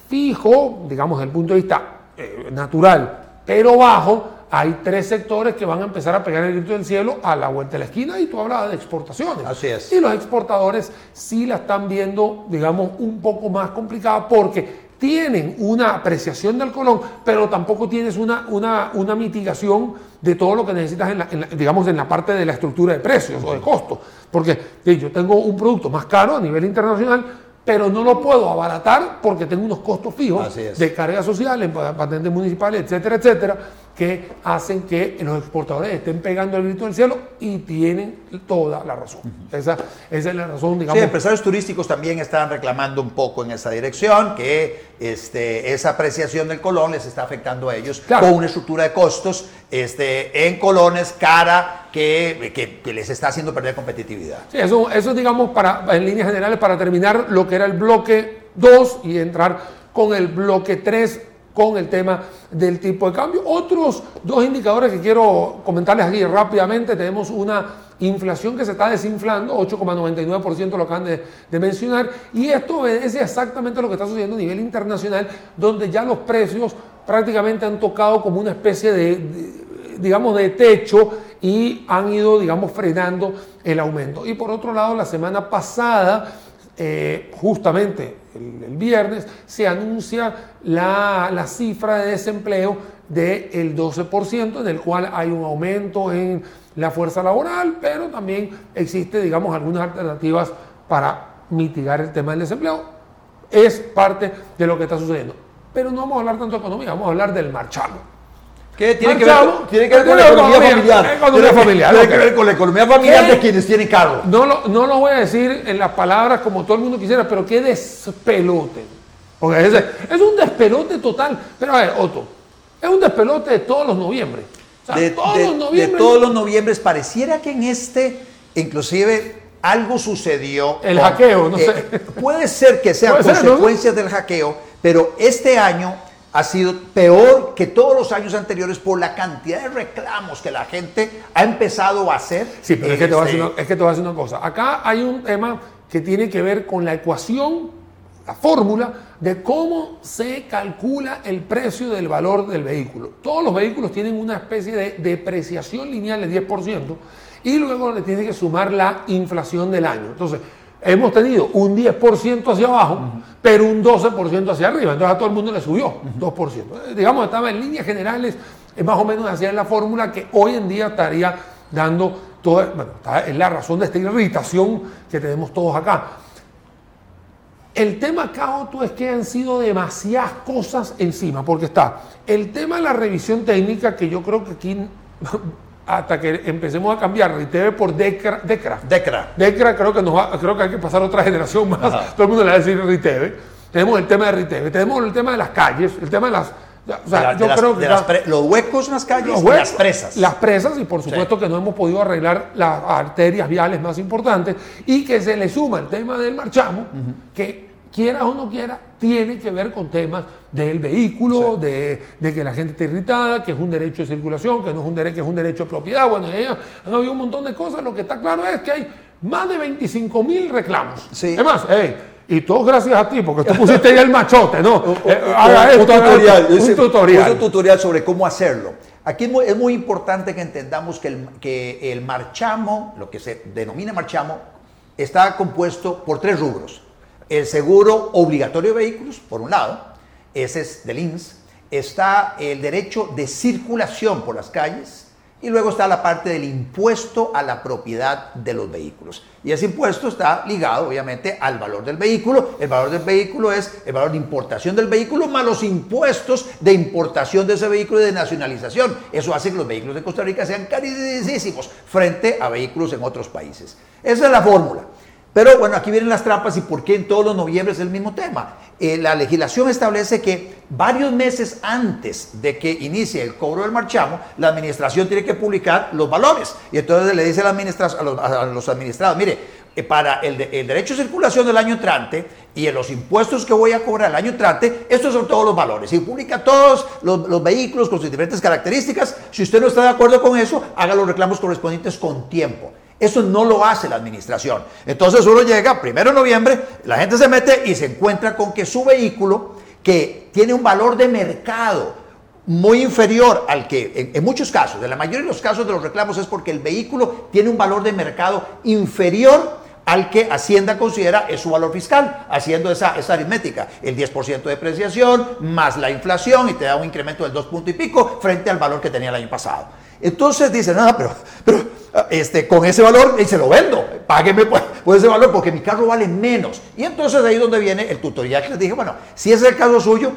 fijo, digamos, desde el punto de vista eh, natural, pero bajo, hay tres sectores que van a empezar a pegar el grito del cielo a la vuelta de la esquina y tú hablabas de exportaciones. Así es. Y los exportadores sí la están viendo, digamos, un poco más complicada porque tienen una apreciación del colón, pero tampoco tienes una, una, una mitigación de todo lo que necesitas, en la- en la- digamos, en la parte de la estructura de precios o de costos. Porque yo tengo un producto más caro a nivel internacional, pero no lo puedo abaratar porque tengo unos costos fijos de cargas sociales, pa- patentes municipales, etcétera, etcétera, que hacen que los exportadores estén pegando el grito del cielo y tienen toda la razón. esa, esa es la razón, digamos. Sí, empresarios turísticos también están reclamando un poco en esa dirección, que este, esa apreciación del colón les está afectando a ellos Claro. con una estructura de costos este, en colones cara que, que- que les está haciendo perder competitividad. Sí, eso, eso digamos, para, en líneas generales, para terminar lo que era el bloque 2 y entrar con el bloque 3 con el tema del tipo de cambio. Otros dos indicadores que quiero comentarles aquí rápidamente. Tenemos una inflación que se está desinflando, 8,99% lo acaban de, mencionar, y esto obedece exactamente a lo que está sucediendo a nivel internacional, donde ya los precios prácticamente han tocado como una especie de- de digamos, de techo y han ido, digamos, frenando el aumento. Y por otro lado, la semana pasada, eh, justamente el, viernes, se anuncia la, la cifra de desempleo del 12%, en el cual hay un aumento en la fuerza laboral, pero también existe, digamos, algunas alternativas para mitigar el tema del desempleo. Es parte de lo que está sucediendo. Pero no vamos a hablar tanto de economía, vamos a hablar del marchamo. ¿Qué tiene que, ver con, tiene que ver con la economía familiar? economía Tiene que- familiar, Tiene ok. que ver con la economía familiar de quienes tienen cargo. No lo, no lo voy a decir en las palabras como todo el mundo quisiera, pero qué despelote. Porque es un despelote total. Pero a ver, Otto, es un despelote de todos los noviembre. O sea, de, todos de- los de noviembre. todos los noviembres, pareciera que en este, inclusive, algo sucedió. El hackeo, no sé. Puede ser que sean Puede ser, ¿no? consecuencias del hackeo, pero este año ha sido peor que todos los años anteriores por la cantidad de reclamos que la gente ha empezado a hacer. Sí, pero es que, te voy a decir Este, una, es que te voy a decir una cosa. Acá hay un tema que tiene que ver con la ecuación, la fórmula de cómo se calcula el precio del valor del vehículo. Todos los vehículos tienen una especie de depreciación lineal del 10% y luego le tiene que sumar la inflación del año. Entonces, hemos tenido un 10% hacia abajo, pero un 12% hacia arriba. Entonces a todo el mundo le subió 2%. Eh, Digamos, estaba en líneas generales, eh, más o menos hacia la fórmula que hoy en día estaría dando toda, bueno, es la razón de esta irritación que tenemos todos acá. El tema acá, es que han sido demasiadas cosas encima, porque está el tema de la revisión técnica, que yo creo que aquí, hasta que empecemos a cambiar RITEVE por DECRA, DECRA. DECRA. DECRA creo que, nos creo que hay que pasar otra generación más. Todo el mundo le va a decir RITEVE. Tenemos el tema de RITEVE, tenemos el tema de las calles, el tema de las o sea, yo creo que los huecos en las calles y las presas. Las presas, y por supuesto que no hemos podido arreglar las arterias viales más importantes, y que se le suma el tema del marchamo, que quiera o no quiera, tiene que ver con temas del vehículo, de, que la gente esté irritada, que es un derecho de circulación, que no es un derecho, que es un derecho de propiedad. Bueno, han habido un montón de cosas. Lo que está claro es que hay más de 25 mil reclamos. Sí. Hey, y todo gracias a ti, porque tú pusiste ahí el machote, ¿no? Eh, haga un, tutorial, un, tutorial. Un tutorial sobre cómo hacerlo. Aquí es muy, importante que entendamos que el, que el marchamo, lo que se denomina marchamo, está compuesto por tres rubros. El seguro obligatorio de vehículos, por un lado, ese es del INS. Está el derecho de circulación por las calles, y luego está la parte del impuesto a la propiedad de los vehículos. Y ese impuesto está ligado, obviamente, al valor del vehículo. El valor del vehículo es el valor de importación del vehículo más los impuestos de importación de ese vehículo y de nacionalización. Eso hace que los vehículos de Costa Rica sean carísimos frente a vehículos en otros países. Esa es la fórmula. Pero bueno, aquí vienen las trampas y por qué en todos los noviembre es el mismo tema. Eh, la legislación establece que varios meses antes de que inicie el cobro del marchamo, la administración tiene que publicar los valores. Y entonces le dice a, los, administrados, mire, eh, para el, derecho de circulación del año entrante y en los impuestos que voy a cobrar el año entrante, estos son todos los valores. Y publica todos los, los, vehículos con sus diferentes características. Si usted no está de acuerdo con eso, haga los reclamos correspondientes con tiempo. Eso no lo hace la administración. Entonces uno llega, primero de noviembre, la gente se mete y se encuentra con que su vehículo, que tiene un valor de mercado muy inferior al que, en, muchos casos, en la mayoría de los casos de los reclamos es porque el vehículo tiene un valor de mercado inferior al que Hacienda considera es su valor fiscal, haciendo esa, esa aritmética, el 10% de depreciación más la inflación y te da un incremento del 2 punto y pico frente al valor que tenía el año pasado. Entonces dicen, no, pero, pero este, con ese valor y se lo vendo, págueme por, ese valor porque mi carro vale menos. Y entonces ahí es donde viene el tutorial que les dije, bueno, si es el caso suyo,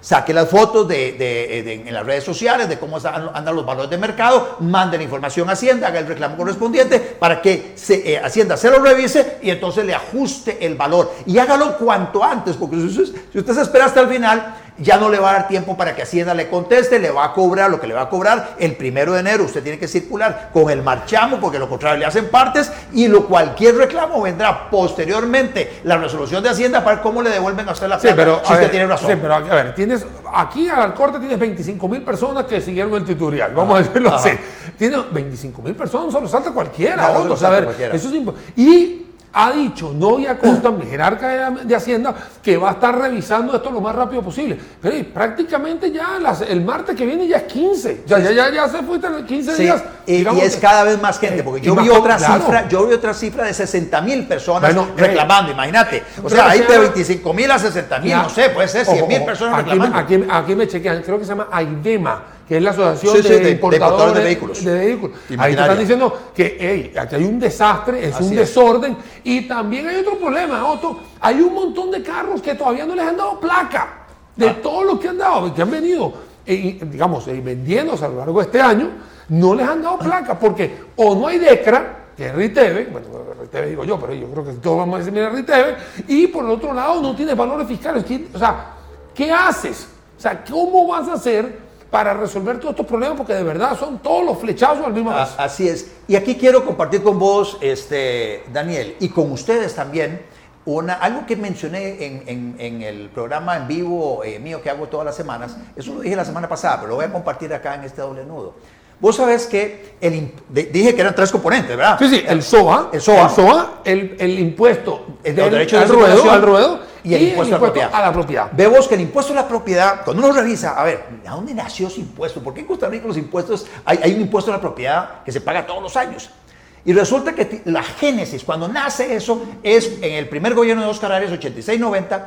saque las fotos de, en las redes sociales de cómo andan los valores de mercado, mande la información a Hacienda, haga el reclamo correspondiente para que eh, Hacienda se lo revise y entonces le ajuste el valor. Y hágalo cuanto antes, porque si usted se espera hasta el final, ya no le va a dar tiempo para que Hacienda le conteste, le va a cobrar lo que le va a cobrar el primero de enero. Usted tiene que circular con el marchamo porque lo contrario le hacen partes y lo cualquier reclamo vendrá posteriormente la resolución de Hacienda para ver cómo le devuelven a usted la plata. pero, si usted tiene razón. Sí, pero a ver, tienes, aquí al corte tienes 25 mil personas que siguieron el tutorial, vamos a decirlo así. Tienes 25 mil personas, solo salta cualquiera. No, cualquiera. Eso es y ha dicho Novia Costa, mi jerarca de, Hacienda, que va a estar revisando esto lo más rápido posible. Pero prácticamente ya el martes que viene ya es 15. Ya, ya, ya, ya se fue 15 días. y es cada vez más gente, porque yo vi otra cifra, yo vi otra cifra de 60 mil personas eh, reclamando, imagínate. O sea, hay de 25 mil a 60 mil, no sé, puede ser 100 mil personas reclamando. Aquí, aquí me chequean, creo que se llama AIDEMA que es la Asociación de, importadores de, vehículos. Ahí te están diciendo que hey, aquí hay un desastre, es un desorden. Y también hay otro problema, Otto. Hay un montón de carros que todavía no les han dado placa. De ah. todos los que han dado, que han venido, eh, digamos, eh, vendiéndose a lo largo de este año, no les han dado placa porque o no hay DECRA, que es RITEVE, bueno, RITEVE digo yo, pero yo creo que todos vamos a decir, mira, RITEVE, y por el otro lado no tiene valores fiscales. O sea, ¿qué haces? O sea, ¿cómo vas a hacer para resolver todos estos problemas, porque de verdad son todos los flechazos al mismo tiempo. Así es. Y aquí quiero compartir con vos, este, Daniel, y con ustedes también, una, algo que mencioné en, en, el programa en vivo eh, mío que hago todas las semanas. Eso lo dije la semana pasada, pero lo voy a compartir acá en este doble nudo. Vos sabés que el, dije que eran tres componentes, ¿verdad? Sí, sí, el SOA, el SOA, el, SOA, el, el impuesto el derecho al, ruedo, al ruedo y el, impuesto, a, la propiedad. Vemos que el impuesto a la propiedad, cuando uno revisa, a ver, ¿a dónde nació ese impuesto? ¿Por qué en Costa Rica los impuestos, hay, hay un impuesto a la propiedad que se paga todos los años? Y resulta que la génesis, cuando nace eso, es en el primer gobierno de Oscar Arias, 86-90,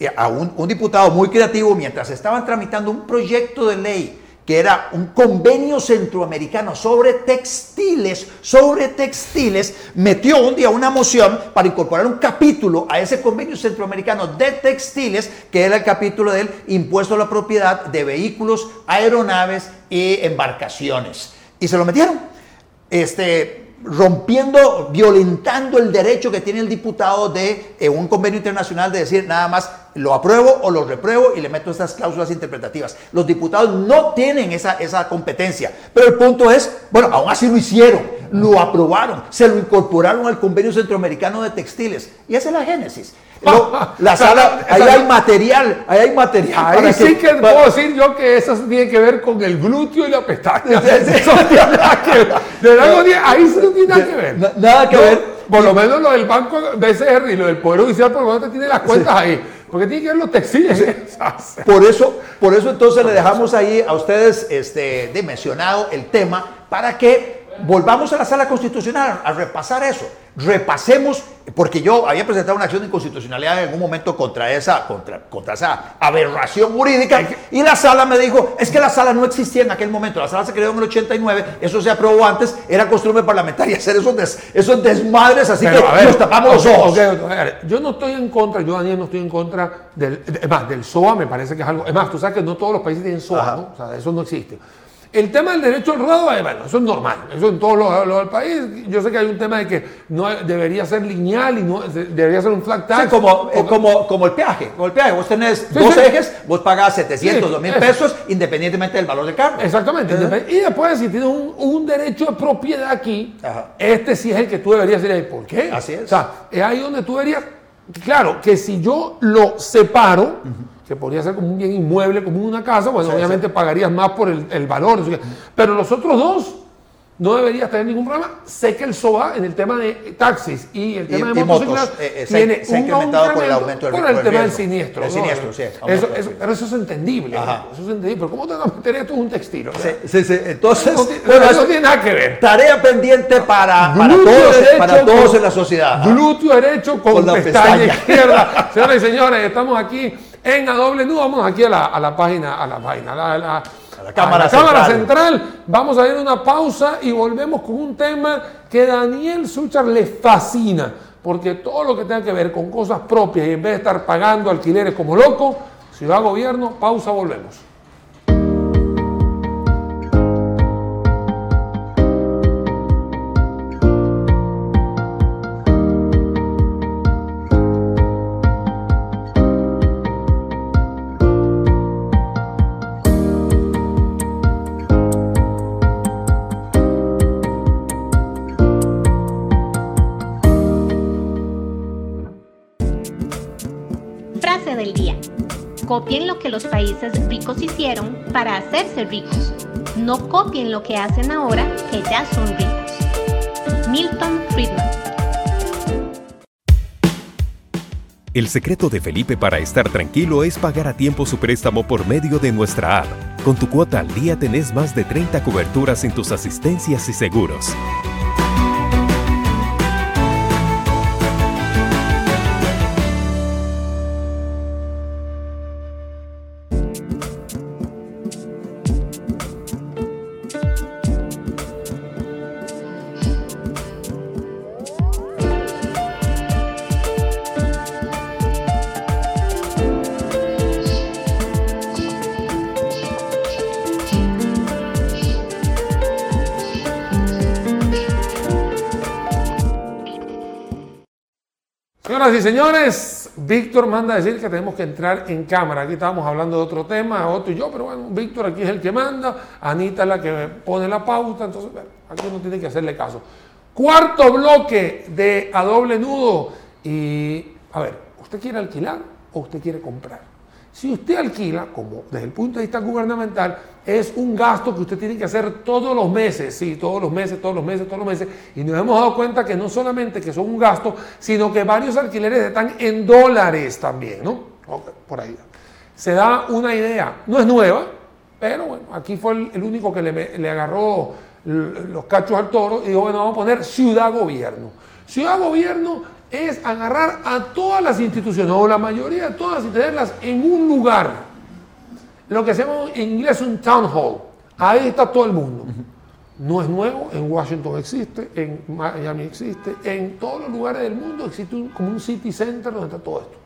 eh, a un, un diputado muy creativo, mientras estaban tramitando un proyecto de ley que era un convenio centroamericano sobre textiles, sobre textiles, metió un día una moción para incorporar un capítulo a ese convenio centroamericano de textiles, que era el capítulo del impuesto a la propiedad de vehículos, aeronaves y embarcaciones. Y se lo metieron. Este, rompiendo, violentando el derecho que tiene el diputado de eh, un convenio internacional de decir nada más lo apruebo o lo repruebo y le meto estas cláusulas interpretativas. Los diputados no tienen esa, esa competencia, pero el punto es, bueno, aún así lo hicieron, lo aprobaron, se lo incorporaron al convenio centroamericano de textiles y esa es la génesis. la sala, ahí hay material, ahí hay material. Ahí sí que, puedo decir yo que eso tiene que ver con el glúteo y la pestaña. Eso tiene nada que ver. ahí sí no tiene nada que ver. Nada que ver. Por lo menos lo del Banco BCR y lo del Poder Judicial, por lo menos tiene las cuentas ahí. Porque tiene que ver los textiles. Por eso, por eso entonces le dejamos ahí a ustedes este, de mencionado el tema para que volvamos a la sala constitucional a repasar eso. Repasemos, porque yo había presentado una acción de inconstitucionalidad en algún momento contra esa, contra, contra esa aberración jurídica y la sala me dijo, es que la sala no existía en aquel momento, la sala se creó en el 89, eso se aprobó antes, era costumbre parlamentaria hacer esos, esos desmadres, así que nos tapamos los ojos. yo no estoy en contra, yo Daniel no estoy en contra del, es más, del SOA me parece que es algo, es más, tú sabes que no todos los países tienen SOA, ¿no? o sea, eso no existe. El tema del derecho al rodado, eh, bueno, eso es normal, eso en todos los, del país. Yo sé que hay un tema de que no debería ser lineal y no debería ser un flat tax. como, eh, como, como, el peaje, como el peaje. Vos tenés dos ejes, vos pagás 700, 2000 mil pesos independientemente del valor del carro. Exactamente. Y después, si tienes un, derecho de propiedad aquí, este sí es el que tú deberías ir ahí. ¿Por qué? Así es. O sea, es ahí donde tú deberías. Claro, que si yo lo separo que podría ser como un bien inmueble, como una casa, bueno, obviamente pagarías más por el, valor. Pero los otros dos no deberías tener ningún problema. Sé que el SOA en el tema de taxis y el tema de motocicletas eh, eh, tiene se, ha incrementado por el aumento del Por el tema del siniestro. El siniestro, sí. Eso, pero eso es entendible. Eso es entendible. Pero ¿cómo te vas a meter esto en un textil? Sí, sí, Entonces, bueno, eso tiene nada que ver. Tarea pendiente para, para, todos, para todos en la sociedad. Glúteo derecho con, con pestaña, izquierda. Señoras y señores, estamos aquí en A Doble Nudo. Vamos aquí a la, a la página, a la página, a la, a la cámara, cámara central. Vamos a ir a una pausa y volvemos con un tema que Daniel Suchar le fascina. Porque todo lo que tenga que ver con cosas propias y en vez de estar pagando alquileres como loco, ciudad gobierno, pausa, volvemos. Copien lo que los países ricos hicieron para hacerse ricos. No copien lo que hacen ahora que ya son ricos. Milton Friedman. El secreto de Felipe para estar tranquilo es pagar a tiempo su préstamo por medio de nuestra app. Con tu cuota al día tenés más de 30 coberturas en tus asistencias y seguros. Señores, Víctor manda a decir que tenemos que entrar en cámara. Aquí estábamos hablando de otro tema, otro y yo, pero bueno, Víctor aquí es el que manda, Anita es la que pone la pauta, entonces aquí uno tiene que hacerle caso. Cuarto bloque de a doble nudo. Y a ver, ¿usted quiere alquilar o usted quiere comprar? Si usted alquila, como desde el punto de vista gubernamental, es un gasto que usted tiene que hacer todos los meses, sí, todos los meses, todos los meses, todos los meses. Y nos hemos dado cuenta que no solamente que son un gasto, sino que varios alquileres están en dólares también, ¿no? por ahí. Se da una idea, no es nueva, pero bueno, aquí fue el, único que le, agarró los cachos al toro y dijo, bueno, vamos a poner ciudad-gobierno. Ciudad-gobierno es agarrar a todas las instituciones, o la mayoría de todas, y tenerlas en un lugar. Lo que se llama en inglés un town hall. Ahí está todo el mundo. No es nuevo, en Washington existe, en Miami existe, en todos los lugares del mundo existe un, como un city center donde está todo esto.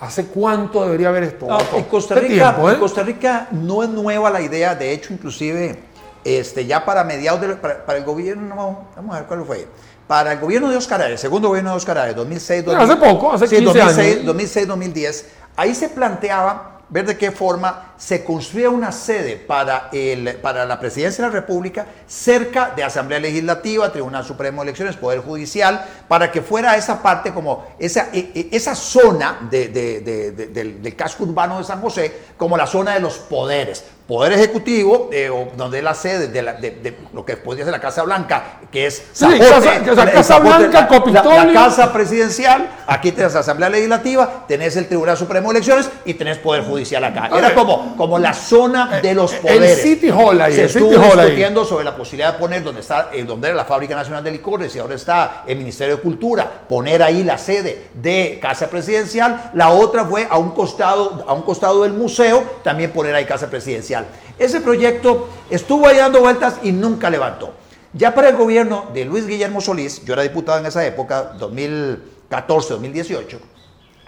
¿Hace cuánto debería haber esto? en, Costa Rica, ¿eh? Costa Rica no es nueva la idea, de hecho, inclusive este, ya para mediados, de, para, el gobierno, vamos a ver cuál fue, para el gobierno de Oscar Arias, el segundo gobierno de Oscar Arias, 2006, 2010, hace poco, hace 15 años. 2006, 2010, ahí se planteaba ver de qué forma se construía una sede para, el, para la presidencia de la República cerca de Asamblea Legislativa, Tribunal Supremo de Elecciones, Poder Judicial, para que fuera esa parte como esa, e, e, esa zona de, del, del casco urbano de San José como la zona de los poderes. Poder Ejecutivo, eh, donde es la sede de, lo que podría ser la Casa Blanca, que es sí, casa, casa Blanca, la, la, Casa Presidencial, aquí tenés la Asamblea Legislativa, tenés el Tribunal Supremo de Elecciones y tenés Poder Judicial acá. Era como, como la zona eh, de los poderes. El City Hall ahí. Se estuvo discutiendo sobre la posibilidad de poner donde está, eh, donde era la Fábrica Nacional de Licores y ahora está el Ministerio de Cultura, poner ahí la sede de Casa Presidencial. La otra fue a un costado, a un costado del museo, también poner ahí Casa Presidencial. Ese proyecto estuvo ahí dando vueltas y nunca levantó. Ya para el gobierno de Luis Guillermo Solís, yo era diputado en esa época, 2014-2018,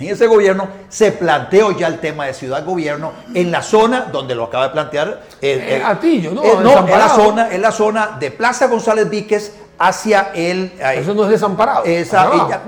en ese gobierno se planteó ya el tema de ciudad-gobierno en la zona donde lo acaba de plantear. Eh, eh, Atillo, ¿no? Eh, no, en la, zona, en la zona de Plaza González Víquez hacia el... Eso no es desamparado.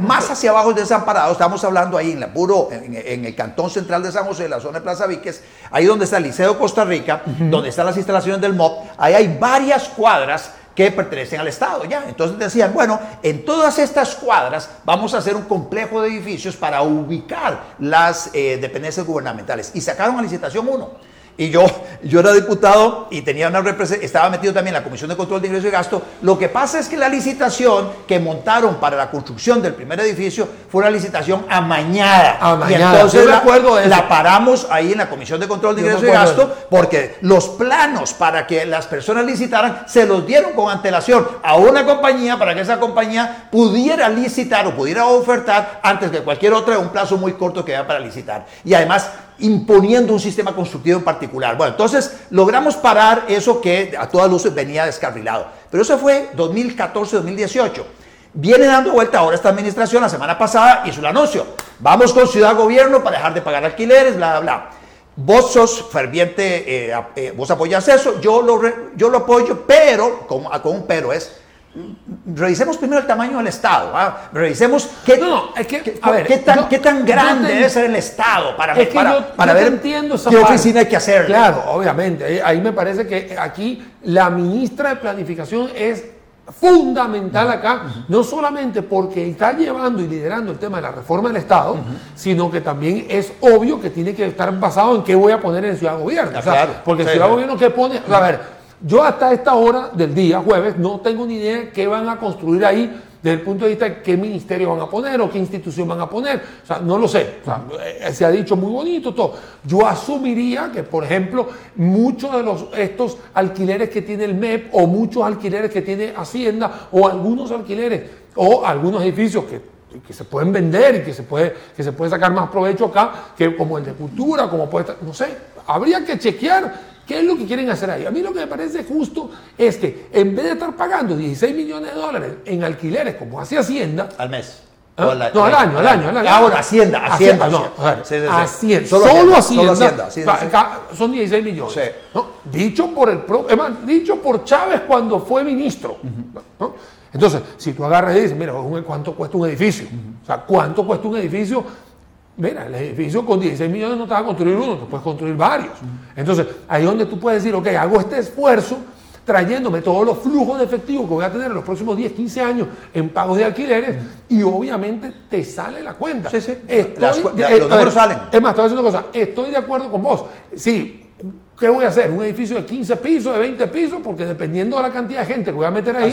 más hacia abajo es desamparado. Estamos hablando ahí en, la puro, en, el cantón central de San José, la zona de Plaza Víquez, ahí donde está el Liceo Costa Rica, donde están las instalaciones del MOP. Ahí hay varias cuadras que pertenecen al Estado ya. Entonces decían, bueno, en todas estas cuadras vamos a hacer un complejo de edificios para ubicar las eh, dependencias gubernamentales. Y sacaron a licitación uno. Y yo, yo era diputado y tenía una estaba metido también en la Comisión de Control de Ingresos y Gasto. Lo que pasa es que la licitación que montaron para la construcción del primer edificio fue una licitación amañada. Y entonces la, la, paramos ahí en la Comisión de Control de Ingresos y Gasto porque los planos para que las personas licitaran se los dieron con antelación a una compañía para que esa compañía pudiera licitar o pudiera ofertar antes que cualquier otra un plazo muy corto que haya para licitar. Y además imponiendo un sistema constructivo en particular. Bueno, entonces logramos parar eso que a todas luces venía descarrilado. Pero eso fue 2014-2018. Viene dando vuelta ahora esta administración, la semana pasada hizo el anuncio. Vamos con Ciudad Gobierno para dejar de pagar alquileres, bla, bla, bla. Vos sos ferviente, eh, eh, vos apoyas eso, yo lo, yo lo apoyo, pero, con, con un pero es, revisemos primero el tamaño del Estado. ¿ah? Revisemos qué, tan, qué tan grande debe ser el Estado para, para, ver entiendo qué oficina hay que hacer. Claro, obviamente. Eh, ahí me parece que aquí la ministra de Planificación es fundamental acá, no solamente porque está llevando y liderando el tema de la reforma del Estado, sino que también es obvio que tiene que estar basado en qué voy a poner en Ciudad Gobierno. porque Ciudad Gobierno, ¿qué pone? a ver, yo hasta esta hora del día, jueves, no tengo ni idea qué van a construir ahí desde el punto de vista de qué ministerio van a poner o qué institución van a poner. O sea, no lo sé. Eh, se ha dicho muy bonito todo. Yo asumiría que, por ejemplo, muchos de los, estos alquileres que tiene el MEP o muchos alquileres que tiene Hacienda o algunos alquileres o algunos edificios que que se pueden vender y que se puede, que se puede sacar más provecho acá, que como el de cultura, como puede estar, no sé, habría que chequear ¿Qué es lo que quieren hacer ahí? A mí lo que me parece justo es que en vez de estar pagando 16 millones de dólares en alquileres como hace Hacienda. Al mes. ¿Ah? no, al año, al año, al año. Ahora, Hacienda, Hacienda. no, Hacienda. Solo, Hacienda. son 16 millones. Dicho por el dicho por Chávez cuando fue ministro. Entonces, si tú agarras y dices, mira, ¿cuánto cuesta un edificio? O sea, ¿cuánto cuesta un edificio? Mira, el edificio con 16 millones no te va a construir uno, te puedes construir varios. Entonces, ahí es donde tú puedes decir, ok, hago este esfuerzo trayéndome todos los flujos de efectivo que voy a tener en los próximos 10, 15 años en pagos de alquileres y obviamente te sale la cuenta. Sí, sí. los números salen. Es más, te voy a decir una cosa, estoy de acuerdo con vos. Sí, ¿Qué voy a hacer? ¿Un edificio de 15 pisos, de 20 pisos? Porque dependiendo de la cantidad de gente que voy a meter ahí,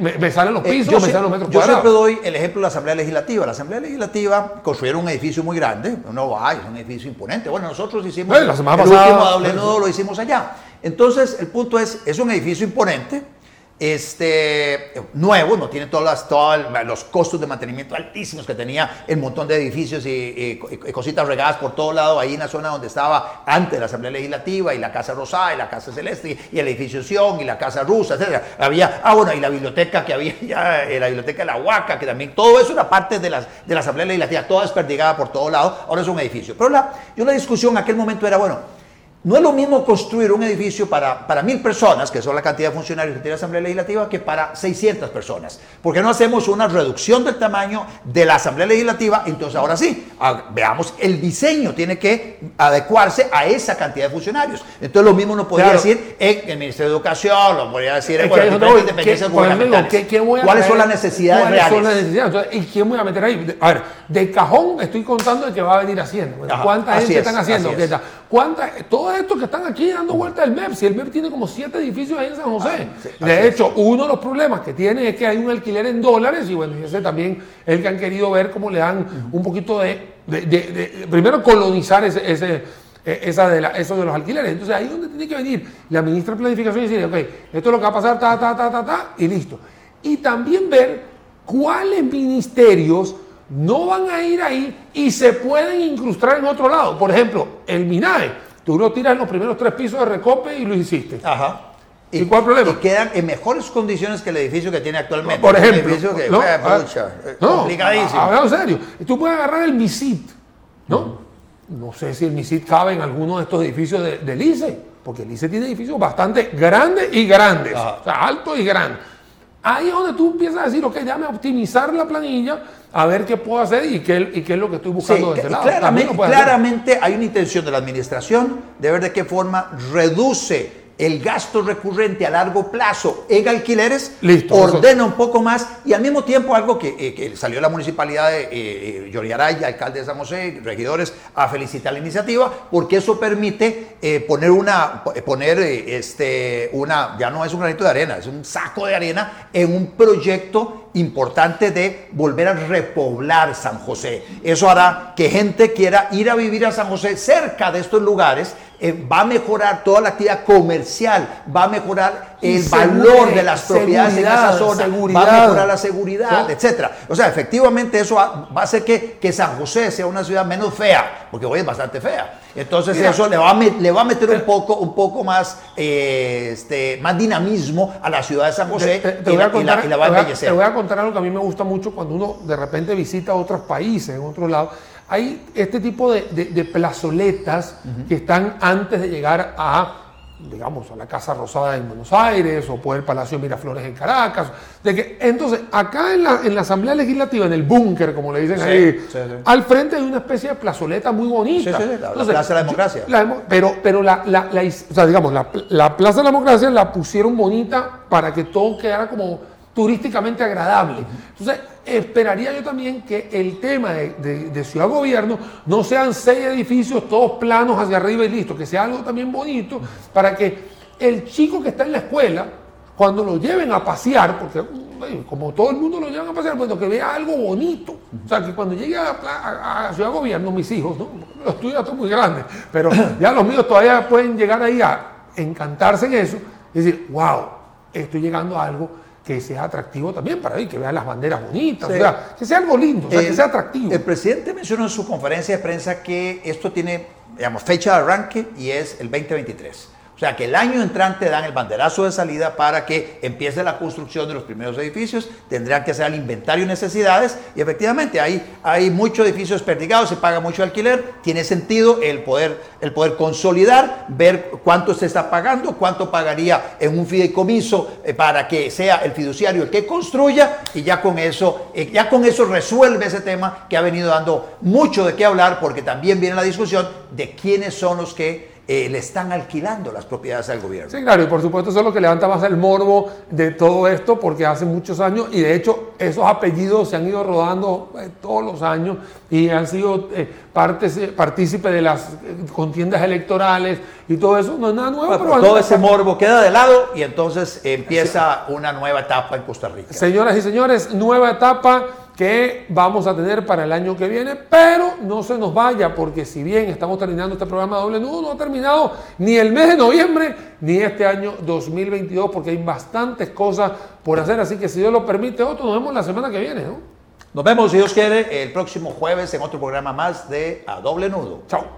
me, salen los eh, pisos, me salen los metros yo siempre doy el ejemplo de la Asamblea Legislativa. La Asamblea Legislativa construyeron un edificio muy grande. No va, es un edificio imponente. Bueno, nosotros hicimos la semana el último doble nodo, lo hicimos allá. Entonces, el punto es, es un edificio imponente este, nuevo, no tiene todas las, todos los costos de mantenimiento altísimos que tenía el montón de edificios y, cositas regadas por todo lado, ahí en la zona donde estaba antes la Asamblea Legislativa y la Casa Rosada y la Casa Celeste y el edificio Sion y la Casa Rusa, etc. Había, ah, bueno, y la biblioteca que había ya, eh, la biblioteca de la Huaca, que también, todo eso era parte de, las, de la Asamblea Legislativa, toda desperdigada por todo lado, ahora es un edificio. Pero la, yo la discusión en aquel momento era, bueno, no es lo mismo construir un edificio para, para mil personas, que son la cantidad de funcionarios que tiene la Asamblea Legislativa, que para 600 personas. ¿Por qué no hacemos una reducción del tamaño de la Asamblea Legislativa? Entonces, ahora sí, ah, veamos, el diseño tiene que adecuarse a esa cantidad de funcionarios. Entonces, lo mismo no podría decir en el Ministerio de Educación, lo podría decir en bueno, diferentes dependencias gubernamentales. ¿Cuáles son las necesidades reales? Son las necesidades? ¿Y quién voy a meter ahí? A ver, de cajón estoy contando de que va a venir haciendo. ¿Cuánta gente están haciendo? ¿Cuánta? Todos estos que están aquí dando vuelta al MEP, si el MEP tiene como siete edificios ahí en San José. Ah, de hecho, uno de los problemas que tiene es que hay un alquiler en dólares y bueno, ese también es el que han querido ver cómo le dan un poquito de, primero colonizar ese, ese e, esa de eso de los alquileres. Entonces ahí es donde tiene que venir la ministra de Planificación y decir, ok, esto es lo que va a pasar, ta, ta, ta, ta, ta, y listo. Y también ver cuáles ministerios no van a ir ahí y se pueden incrustar en otro lado. Por ejemplo, el MINAE. Tú lo tiras en los primeros tres pisos de Recope y lo hiciste. Ajá. ¿Y, cuál problema? Y quedan en mejores condiciones que el edificio que tiene actualmente. Por ejemplo. edificio que, no, eh, pucha, eh, no, complicadísimo. en serio. Tú puedes agarrar el MISIT, ¿no? No sé si el MISIT cabe en alguno de estos edificios del de ICE, porque el ICE tiene edificios bastante grandes y grandes. O sea, altos y grandes. Ahí es donde tú empiezas a decir, ok, déjame optimizar la planilla, a ver qué puedo hacer y qué, y qué es lo que estoy buscando de este lado. Claramente, claramente hay una intención de la administración de ver de qué forma reduce el gasto recurrente a largo plazo en alquileres, Listo, ordena un poco más y al mismo tiempo algo que, eh, salió la municipalidad de eh, eh alcalde de San José, regidores, a felicitar la iniciativa, porque eso permite eh, poner una, poner este, una, ya no es un granito de arena, es un saco de arena en un proyecto importante de volver a repoblar San José. Eso hará que gente quiera ir a vivir a San José cerca de estos lugares eh, va a mejorar toda la actividad comercial, va a mejorar el valor de las propiedades en esa zona, va a mejorar la seguridad, etcétera. O sea, efectivamente eso va, a hacer que, que, San José sea una ciudad menos fea, porque hoy es bastante fea. Entonces eso le va, a, le va a meter un poco, un poco más, eh, este, más dinamismo a la ciudad de San José te, contar, y, la, va a embellecer. Te voy a contar algo que a mí me gusta mucho cuando uno de repente visita otros países, en otros lados hay este tipo de, plazoletas que están antes de llegar a, digamos, a la Casa Rosada en Buenos Aires o por el Palacio Miraflores en Caracas. De que, entonces, acá en la, en la Asamblea Legislativa, en el búnker, como le dicen ahí, al frente hay una especie de plazoleta muy bonita. La, Plaza de la Democracia. pero pero la, o sea, digamos, la Plaza de la Democracia la pusieron bonita para que todo quedara como turísticamente agradable. Entonces, esperaría yo también que el tema de, ciudad gobierno no sean seis edificios todos planos hacia arriba y listo, que sea algo también bonito para que el chico que está en la escuela, cuando lo lleven a pasear, porque como todo el mundo lo llevan a pasear, bueno, que vea algo bonito. O sea, que cuando llegue a, Ciudad Gobierno, mis hijos, ¿no? los tuyos ya son muy grandes, pero ya los míos todavía pueden llegar ahí a encantarse en eso y decir, wow, estoy llegando a algo que sea atractivo también para ellos, que vean las banderas bonitas, o sea, que sea algo lindo, que sea atractivo. El presidente mencionó en su conferencia de prensa que esto tiene, digamos, fecha de arranque y es el 2023. O sea que el año entrante dan el banderazo de salida para que empiece la construcción de los primeros edificios, tendrán que hacer el inventario de necesidades y efectivamente hay, hay muchos edificios desperdigados, se paga mucho alquiler, tiene sentido el poder, el poder consolidar, ver cuánto se está pagando, cuánto pagaría en un fideicomiso eh, para que sea el fiduciario el que construya y ya con eso, eh, ya con eso resuelve ese tema que ha venido dando mucho de qué hablar porque también viene la discusión de quiénes son los que eh, le están alquilando las propiedades al gobierno. Sí, claro, y por supuesto eso es lo que levanta más el morbo de todo esto, porque hace muchos años, y de hecho esos apellidos se han ido rodando eh, todos los años y han sido eh, partícipes de las contiendas electorales y todo eso, no es nada nuevo. pero todo ese morbo queda de lado y entonces empieza una nueva etapa en Costa Rica. Señoras y señores, nueva etapa que vamos a tener para el año que viene, pero no se nos vaya porque si bien estamos terminando este programa doble nudo, no ha terminado ni el mes de noviembre ni este año 2022 porque hay bastantes cosas por hacer, así que si Dios lo permite, otro, nos vemos la semana que viene. Nos vemos, si Dios quiere, el próximo jueves en otro programa más de A Doble Nudo. Chao.